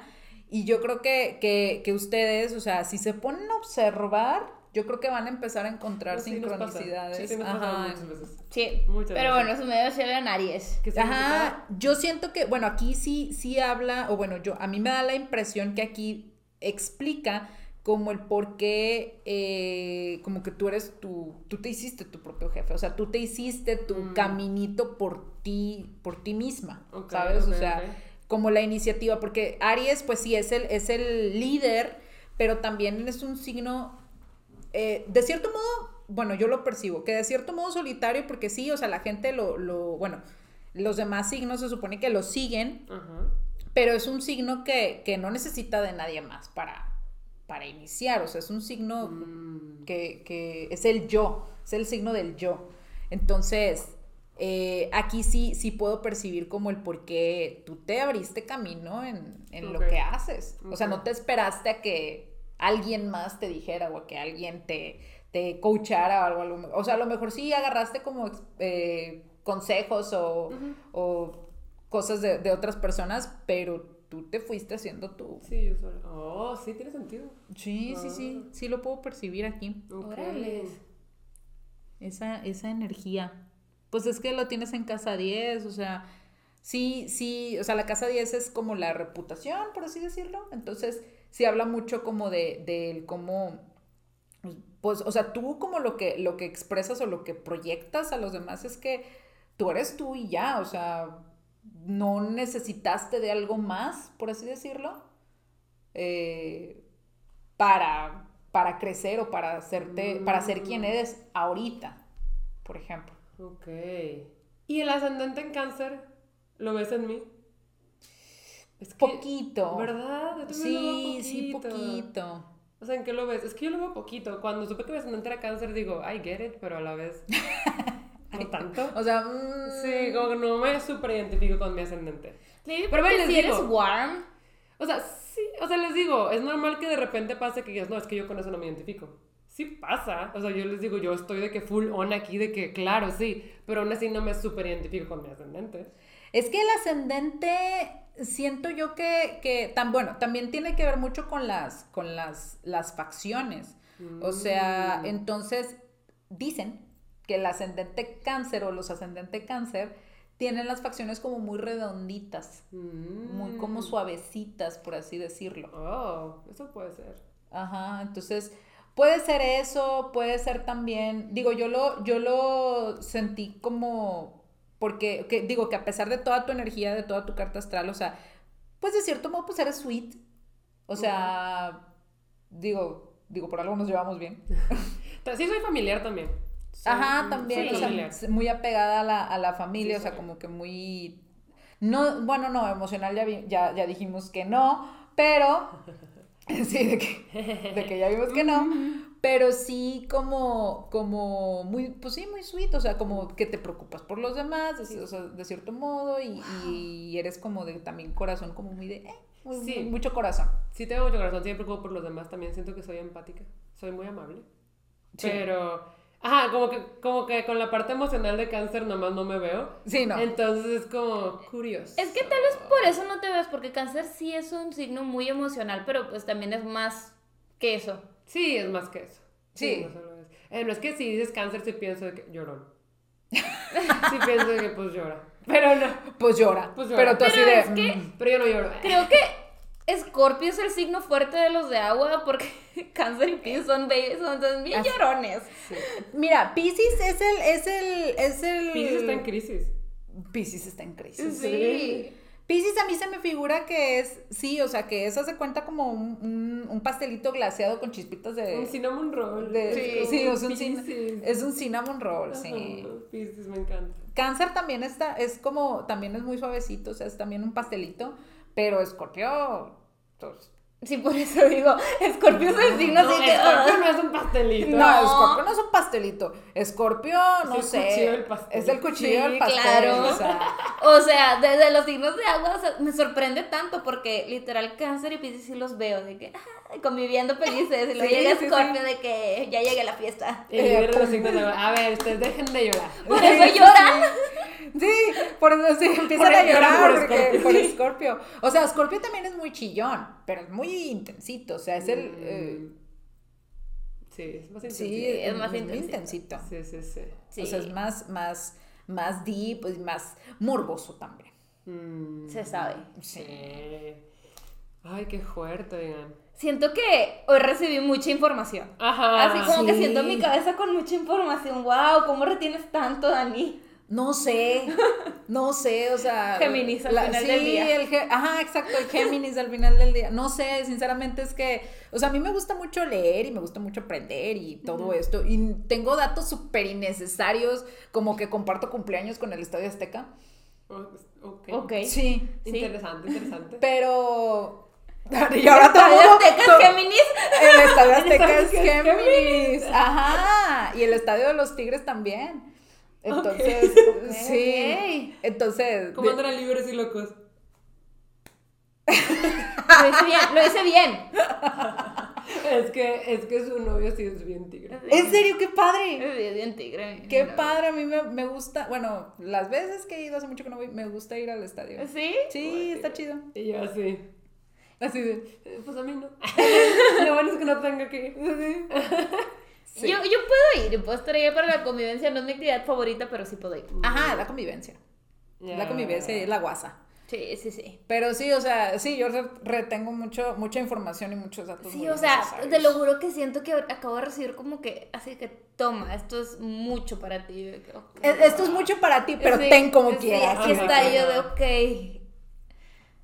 Y yo creo que, que, que ustedes, o sea, si se ponen a observar, yo creo que van a empezar a encontrar Sí, pasa. sincronicidades. Sí, sí, nos pasa Ajá. muchas veces. Sí. Muchas Pero veces. bueno, su medio cielo en Aries. Ajá, yo siento que, bueno, aquí sí, sí habla, o bueno, yo, a mí me da la impresión que aquí explica como el por qué, eh, como que tú eres tu, tú te hiciste tu propio jefe, o sea, tú te hiciste tu Mm. caminito por ti, por ti misma, ¿sabes? o sea, como la iniciativa, porque Aries, pues sí, es el, es el líder, pero también es un signo, eh, de cierto modo, bueno, yo lo percibo, que de cierto modo solitario, porque sí, o sea, la gente lo, lo bueno, los demás signos se supone que lo siguen, pero es un signo que, que no necesita de nadie más para, para iniciar, o sea, es un signo Mm. que, que es el yo, es el signo del yo. Entonces, eh, aquí sí, sí puedo percibir como el por qué tú te abriste camino en, en lo que haces. O sea, no te esperaste a que alguien más te dijera o a que alguien te, te coachara o algo. O sea, a lo mejor sí agarraste como eh, consejos o, o cosas de, de otras personas, pero tú te fuiste haciendo tú. Sí, yo sola. Oh, sí, tiene sentido. Sí, sí, sí, Ah. sí lo puedo percibir aquí. Ok. Órale. Esa, esa energía. Pues es que lo tienes en casa 10, o sea, sí, sí, o sea, la casa 10 es como la reputación, por así decirlo. Entonces, sí habla mucho como de, del cómo, pues, o sea, tú como lo que, lo que expresas o lo que proyectas a los demás es que tú eres tú y ya, o sea, no necesitaste de algo más, por así decirlo, eh, para, para crecer o para hacerte, para ser quien Mm. eres ahorita, por ejemplo. Ok. ¿Y el ascendente en cáncer? ¿Lo ves en mí? Es que- Poquito. ¿Verdad? Yo Sí, lo veo sí, poquito. O sea, ¿en qué lo ves? Es que yo lo veo poquito. Cuando supe que mi ascendente era cáncer, digo, I get it, pero a la vez no tanto. O sea, mm, Sí, como que no me súper identifico con mi ascendente. Maybe Pero bueno, les si eres digo. warm. O sea, sí, o sea, les digo, es normal que de repente pase que digas, no, es que yo con eso no me identifico. Sí pasa. O sea, yo les digo, yo estoy de que full on aquí, de que claro, sí, pero aún así no me súper identifico con mi ascendente. Es que el ascendente, siento yo que, que tan bueno, también tiene que ver mucho con las, con las, las facciones. O sea, Mm. entonces dicen que el ascendente cáncer o los ascendente cáncer tienen las facciones como muy redonditas, muy como Mm. suavecitas, por así decirlo. Oh, eso puede ser. Ajá, entonces puede ser eso, puede ser también, digo, yo lo, yo lo sentí como, porque, que, digo, que a pesar de toda tu energía, de toda tu carta astral, o sea, pues de cierto modo, pues eres sweet, o sea, digo, digo, por algo nos llevamos bien. Sí, soy familiar también. Ajá, también, o sea, muy apegada a la, a la familia, o sea, como que muy, no, bueno, no, emocional ya, vi- ya, ya dijimos que no, pero, sí, de que, de que ya vimos que no, pero sí como, como muy, pues sí, muy sweet, o sea, como que te preocupas por los demás, de, o sea, de cierto modo, y, y eres como de también corazón, como muy de, eh, muy- Sí. muy- mucho corazón. Sí tengo mucho corazón, sí me preocupo por los demás también, siento que soy empática, soy muy amable. Sí. Pero, ajá, como que, como que con la parte emocional de cáncer nomás no me veo. Sí, no. Entonces es como curioso. Es que tal vez por eso no te ves, porque cáncer sí es un signo muy emocional, pero pues también es más que eso. Sí, es más que eso. Sí. no solo es. Eh, no es que si dices cáncer, sí pienso de que llorón. sí pienso de que pues llora. Pero no, Pues llora, Pues llora. pero tú así Pero de, es que- mm, pero yo no lloro. Creo que Escorpio es el signo fuerte de los de agua, porque cáncer y Piscis son, son, son bien Así- llorones. Mira, Pisces es el, es el, es el... Pisces está en crisis. Pisces está en crisis. Sí. Piscis a mí se me figura que es, sí, o sea, que eso se cuenta como un, un- un pastelito glaseado con chispitas de... Un cinnamon roll. de- Sí, sí, es, un cin- es un cinnamon roll, Ajá, sí. Piscis, me encanta. Cáncer también está, es como, también es muy suavecito, o sea, es también un pastelito, pero Escorpio, pues, Sí, por eso digo, Escorpio es el signo No, así que. Escorpio ah. no es un pastelito. No. Escorpio no es un pastelito. Escorpio, no el sé. cuchillo del pastel. Es el cuchillo Sí, del pastel. claro. O sea, O sea, desde los signos de agua o sea, me sorprende tanto porque literal cáncer y piscis sí los veo de que ah, conviviendo felices y luego Sí, llega Escorpio de que ya llegué a la fiesta. El Eh, los signos de agua. A ver, ustedes dejen de llorar. Por eso lloran. sí, por eso sí, empiezan Por a el- llorar por Escorpio. O sea, Escorpio también es muy chillón, pero es muy intensito. O sea, es el. eh, Mm. Sí, es más sí, intenso. es más muy intensito. intensito. Sí, sí, sí. Sí. O sea, es más, más, más deep y más morboso también. Mm. Se sabe. Sí. Sí. Ay, qué fuerte, oigan. Siento que hoy recibí mucha información. Ajá. Así como que sí. siento mi cabeza con mucha información. Wow, ¿cómo retienes tanto, Dani? No sé, no sé, o sea. Géminis al final sí, del día. el ajá, exacto, el Géminis al final del día. No sé, sinceramente es que, o sea, a mí me gusta mucho leer y me gusta mucho aprender y todo esto. Y tengo datos súper innecesarios, como que comparto cumpleaños con el Estadio Azteca. Oh, Ok. Ok. Sí, Sí. Interesante, interesante. pero. Y ahora todo ¿Estadio Azteca todo- es Géminis? El Estadio Azteca Estadio es Azteca es Géminis. Ajá. Y el Estadio de los Tigres también. Entonces, sí. Entonces. ¿Cómo de- andan libres y locos? Lo hice bien, lo hice bien. Es que, es que su novio sí es bien tigre. En serio, qué padre. Es bien tigre. Qué padre, a mí me, me gusta. Bueno, las veces que he ido, hace mucho que no voy, me gusta ir al estadio. ¿Sí? Sí, está chido. Y yo así. Así de. eh, Pues a mí no. Lo bueno es que no tengo que ir. Sí. Yo, yo puedo ir, puedo estar ahí para la convivencia, no es mi actividad favorita, pero sí puedo ir. Ajá, la convivencia. La convivencia y la guasa. Sí, sí, sí. Pero sí, o sea, sí, yo re- retengo mucho, mucha información y muchos datos. Sí, muy o sea, te lo juro que siento que acabo de recibir como que, así que toma, esto es mucho para ti. de que, ok. Es- Esto es mucho para ti, pero Sí, ten como sí, quieras. Aquí está yo de, ok.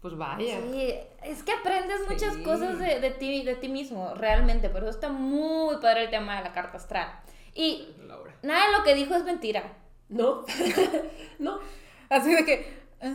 Pues vaya. Sí, es que aprendes muchas Sí. cosas de, de ti, de ti mismo, realmente, pero está muy padre el tema de la carta astral. Y Laura. nada de lo que dijo es mentira. No. no. Así de que. ah,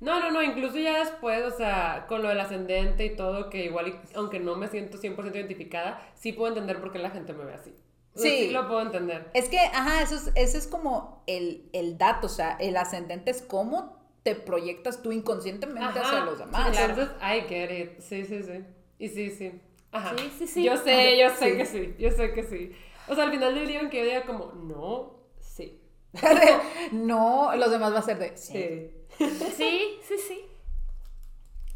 No, no, no, incluso ya después, o sea, con lo del ascendente y todo, que igual, aunque no me siento 100% identificada, sí puedo entender por qué la gente me ve así. Sí. Sí lo puedo entender. Es que, ajá, eso es, ese es como el, el dato, o sea, el ascendente es cómo te proyectas tú inconscientemente hacia los demás. Entonces, I get it. Sí, sí, sí. Y sí, sí. Ajá. Sí, sí, sí. Yo sé, yo sé Sí. que sí. Yo sé que sí. O sea, al final del día, aunque yo diga como, no, sí. no, los demás va a ser de. Sí. Sí. Sí, sí, sí.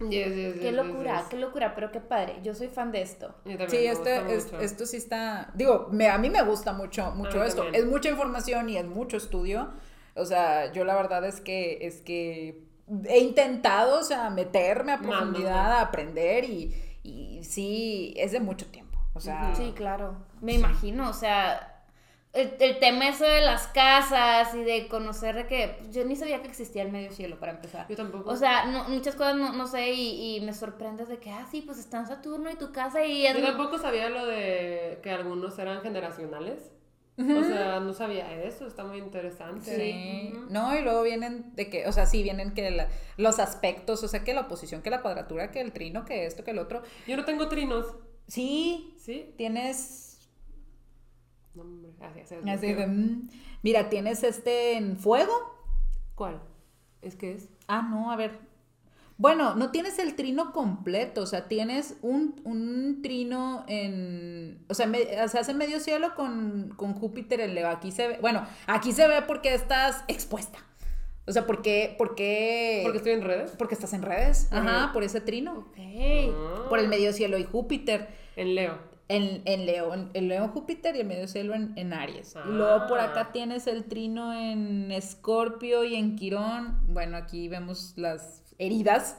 Yes, yes, Qué yes, locura, yes, yes. qué locura, pero qué padde. Yo soy fan de esto. Sí, este, gusta es- mucho. esto sí está. Digo, me- a mí me gusta mucho, mucho esto. también. Es mucha información y es mucho estudio. O sea, yo la verdad es que es que he intentado, o sea, meterme a no, profundidad, no. a aprender y, y sí, es de mucho tiempo. O sea, Sí, claro. Me imagino, o sea, el, el tema eso de las casas y de conocer de que pues, yo ni sabía que existía el medio cielo para empezar. Yo tampoco. O sea, no- muchas cosas no, no sé y, y me sorprendes de que, ah, sí, pues está en Saturno y tu casa y es... Yo tampoco sabía lo de que algunos eran generacionales. O sea, no sabía eso, está muy interesante. Sí. No, y luego vienen de que, o sea, sí vienen que la- los aspectos, o sea, que la oposición, que la cuadratura, que el trino, que esto, que el otro. Yo no tengo trinos. Sí, ¿Sí? tienes No, hombre. Así, así, así de, mm, mira, tienes este en fuego. ¿Cuál? ¿Es que es? Ah, no, a ver. Bueno, no tienes el trino completo, o sea, tienes un, un trino en, o sea, me- se hace medio cielo con, con Júpiter en Leo. Aquí se ve, bueno, aquí se ve porque estás expuesta. O sea, porque, porque, Porque estoy en redes. porque estás en redes, ajá, Ajá. por ese trino. Ah. por el medio cielo y Júpiter. En Leo. En, en Leo, en, en Leo Júpiter y el medio cielo en, en Aries. Y luego por acá Ah. tienes el trino en Escorpio y en Quirón. Bueno, aquí vemos las heridas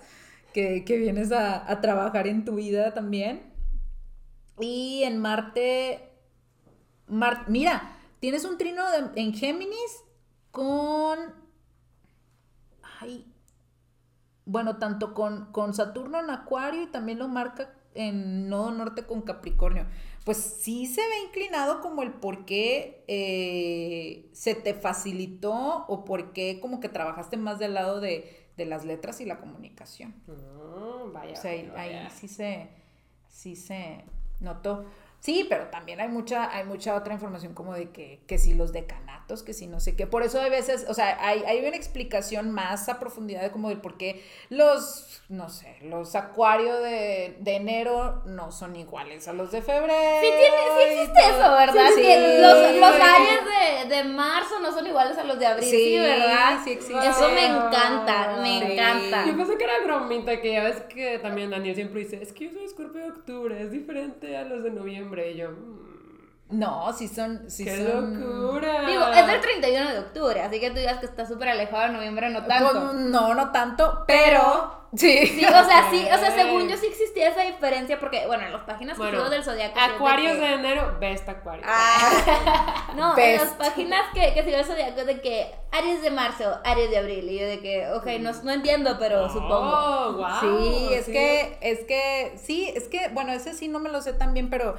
que, que vienes a, a trabajar en tu vida también. Y en Marte, Mar- mira, tienes un trino en Géminis con... Ay. bueno, tanto con, con Saturno en Acuario y también lo marca en Nodo Norte con Capricornio. Pues sí se ve inclinado como el por qué eh, se te facilitó o por qué como que trabajaste más del lado de, de las letras y la comunicación. Mm, vaya. O sea, ahí, vaya. sí se, sí se notó. Sí, pero también hay mucha, hay mucha otra información como de que, que si los decanatos, que si no sé qué. Por eso hay veces, o sea, hay, hay una explicación más a profundidad de como de por qué los, no sé, los acuarios de, de enero no son iguales a los de febrero. Sí, tiene, sí existe eso, ¿verdad? Sí, que los, sí. los años de, de marzo no son iguales a los de abril, sí, Sí, ¿verdad? sí existe. Eso me encanta, me Sí. encanta. Yo pensé que era bromita, que ya ves que también Daniel siempre dice, es que yo soy escorpio de octubre, es diferente a los de noviembre. Y yo, mm, No, sí son, sí ¡qué son. locura! Digo, es del 31 de octubre, así que tú digas que está súper alejado de noviembre, no tanto. Pues, no, no tanto, pero. Sí. Sí, o sea, sí, o sea, según yo sí existía esa diferencia, porque, bueno, en las páginas que Bueno, sigo del de Acuarios que- de enero, best Acuario. Ah, No, en las páginas que, que sigo del Zodiaco de que Aries de marzo, Aries de abril, y yo de que, ok, no, no entiendo, pero supongo. Oh, wow. Sí, es que, es que, sí, es que, bueno, ese sí no me lo sé tan bien, pero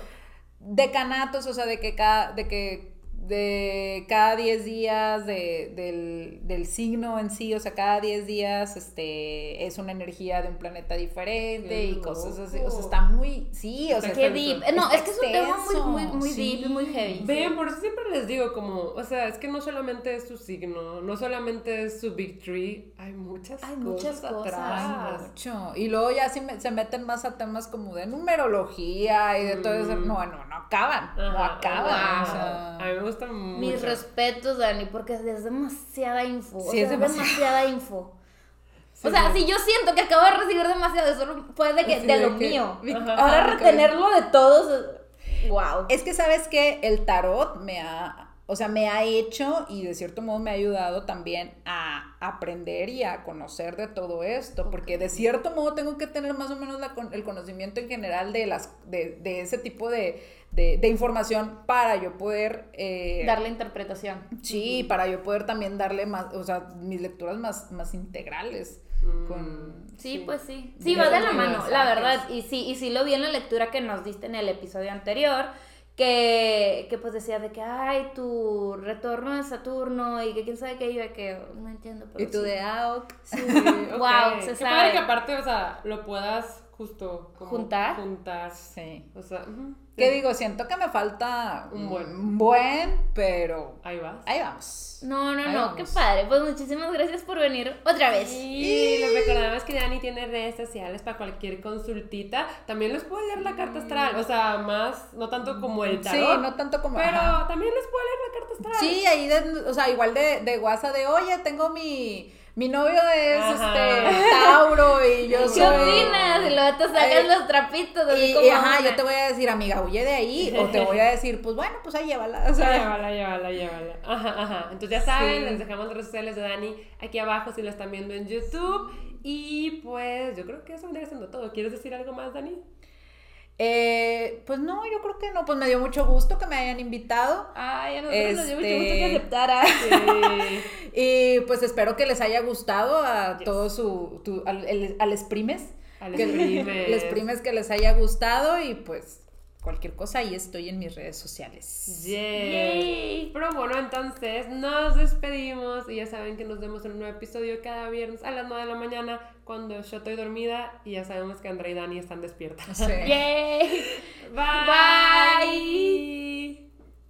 decanatos, o sea, de que cada, de que de cada 10 días de, del, del signo en sí, o sea, cada 10 días este, es una energía de un planeta diferente Qué y cosas así, o sea, está muy, sí, o sea, Qué está- deep. No, está es que es un tema muy, muy, muy deep y muy heavy. Ven, por eso siempre les digo como, o sea, es que no solamente es su signo, no solamente es su big tree, hay muchas Hay cosas muchas cosas. atrás. Mucho. Y luego ya sí me- se meten más a temas como de numerología y de todo eso. Mm. No, no, no acaban. no acaban. ajá. o sea. Gusta mucho. Mis respetos, Dani, porque es demasiada info. o sea, es demasiado. demasiada info. Sí, o sea, sí. si yo siento que acabo de recibir demasiado, eso fue de, que, Sí, de de lo que- mío. Ajá. Ahora Ajá, retenerlo de todos, wow. Es que sabes que el tarot me ha, o sea, me ha hecho y de cierto modo me ha ayudado también a aprender y a conocer de todo esto, porque de cierto modo tengo que tener más o menos la el conocimiento en general de las, de, de ese tipo de, de- de información para yo poder eh, Darle interpretación. Sí, para yo poder también darle más, o sea, mis lecturas más, más integrales. Mm. Con, Sí, pues sí. Sí, va de la mano, la verdad. Y sí, y sí lo vi en la lectura que nos diste en el episodio anterior. Que, que pues decía de que, ay, tu retorno de Saturno y que quién sabe qué, yo de que no entiendo. Pero Y tú sí. de ah, ok. Sí, Wow, se Qué sabe. padre que aparte, o sea, lo puedas justo como ¿Juntar? Juntar. Sí. O sea. ¿Qué digo? Siento que me falta Un buen. un buen, pero Ahí vas. ahí vamos. No, no, Ahí no, qué padre. Pues muchísimas gracias por venir otra vez. Y les recordamos que Dani tiene redes sociales para cualquier consultita. También les puedo leer la carta astral. O sea, más, no tanto como el Sí, tarot. no tanto como. Pero ajá. también les puedo leer la carta astral. Sí, ahí, de, o sea, igual de, de WhatsApp de, oye, tengo mi. Mi novio es Ajá. este Tauro y yo ¿Qué soy. opinas? Y luego te sacas Ay, los trapitos. Así Y, como y, ajá, una. yo te voy a decir, amiga, huye de ahí. O te voy a decir, pues bueno, pues ahí llévala. O sea, Llévala, llévala, llévala. Ajá, ajá. Entonces ya saben, Sí. les dejamos las redes sociales de Dani aquí abajo si lo están viendo en YouTube. Y pues yo creo que eso vendría siendo todo. ¿Quieres decir algo más, Dani? Eh, pues no, yo creo que no. Pues me dio mucho gusto que me hayan invitado. Ay, a nosotros nos dio mucho Este- gusto que aceptara. Sí. Y pues espero que les haya gustado a Yes. todo su. tu- al, el- al exprimes. El exprimes que les haya gustado y pues cualquier cosa y estoy en mis redes sociales. Yay. Pero bueno, entonces nos despedimos y ya saben que nos vemos en un nuevo episodio cada viernes a las 9 de la mañana cuando yo estoy dormida y ya sabemos que Andrea y Dani están despiertas. Sí. Yay. Bye. Bye.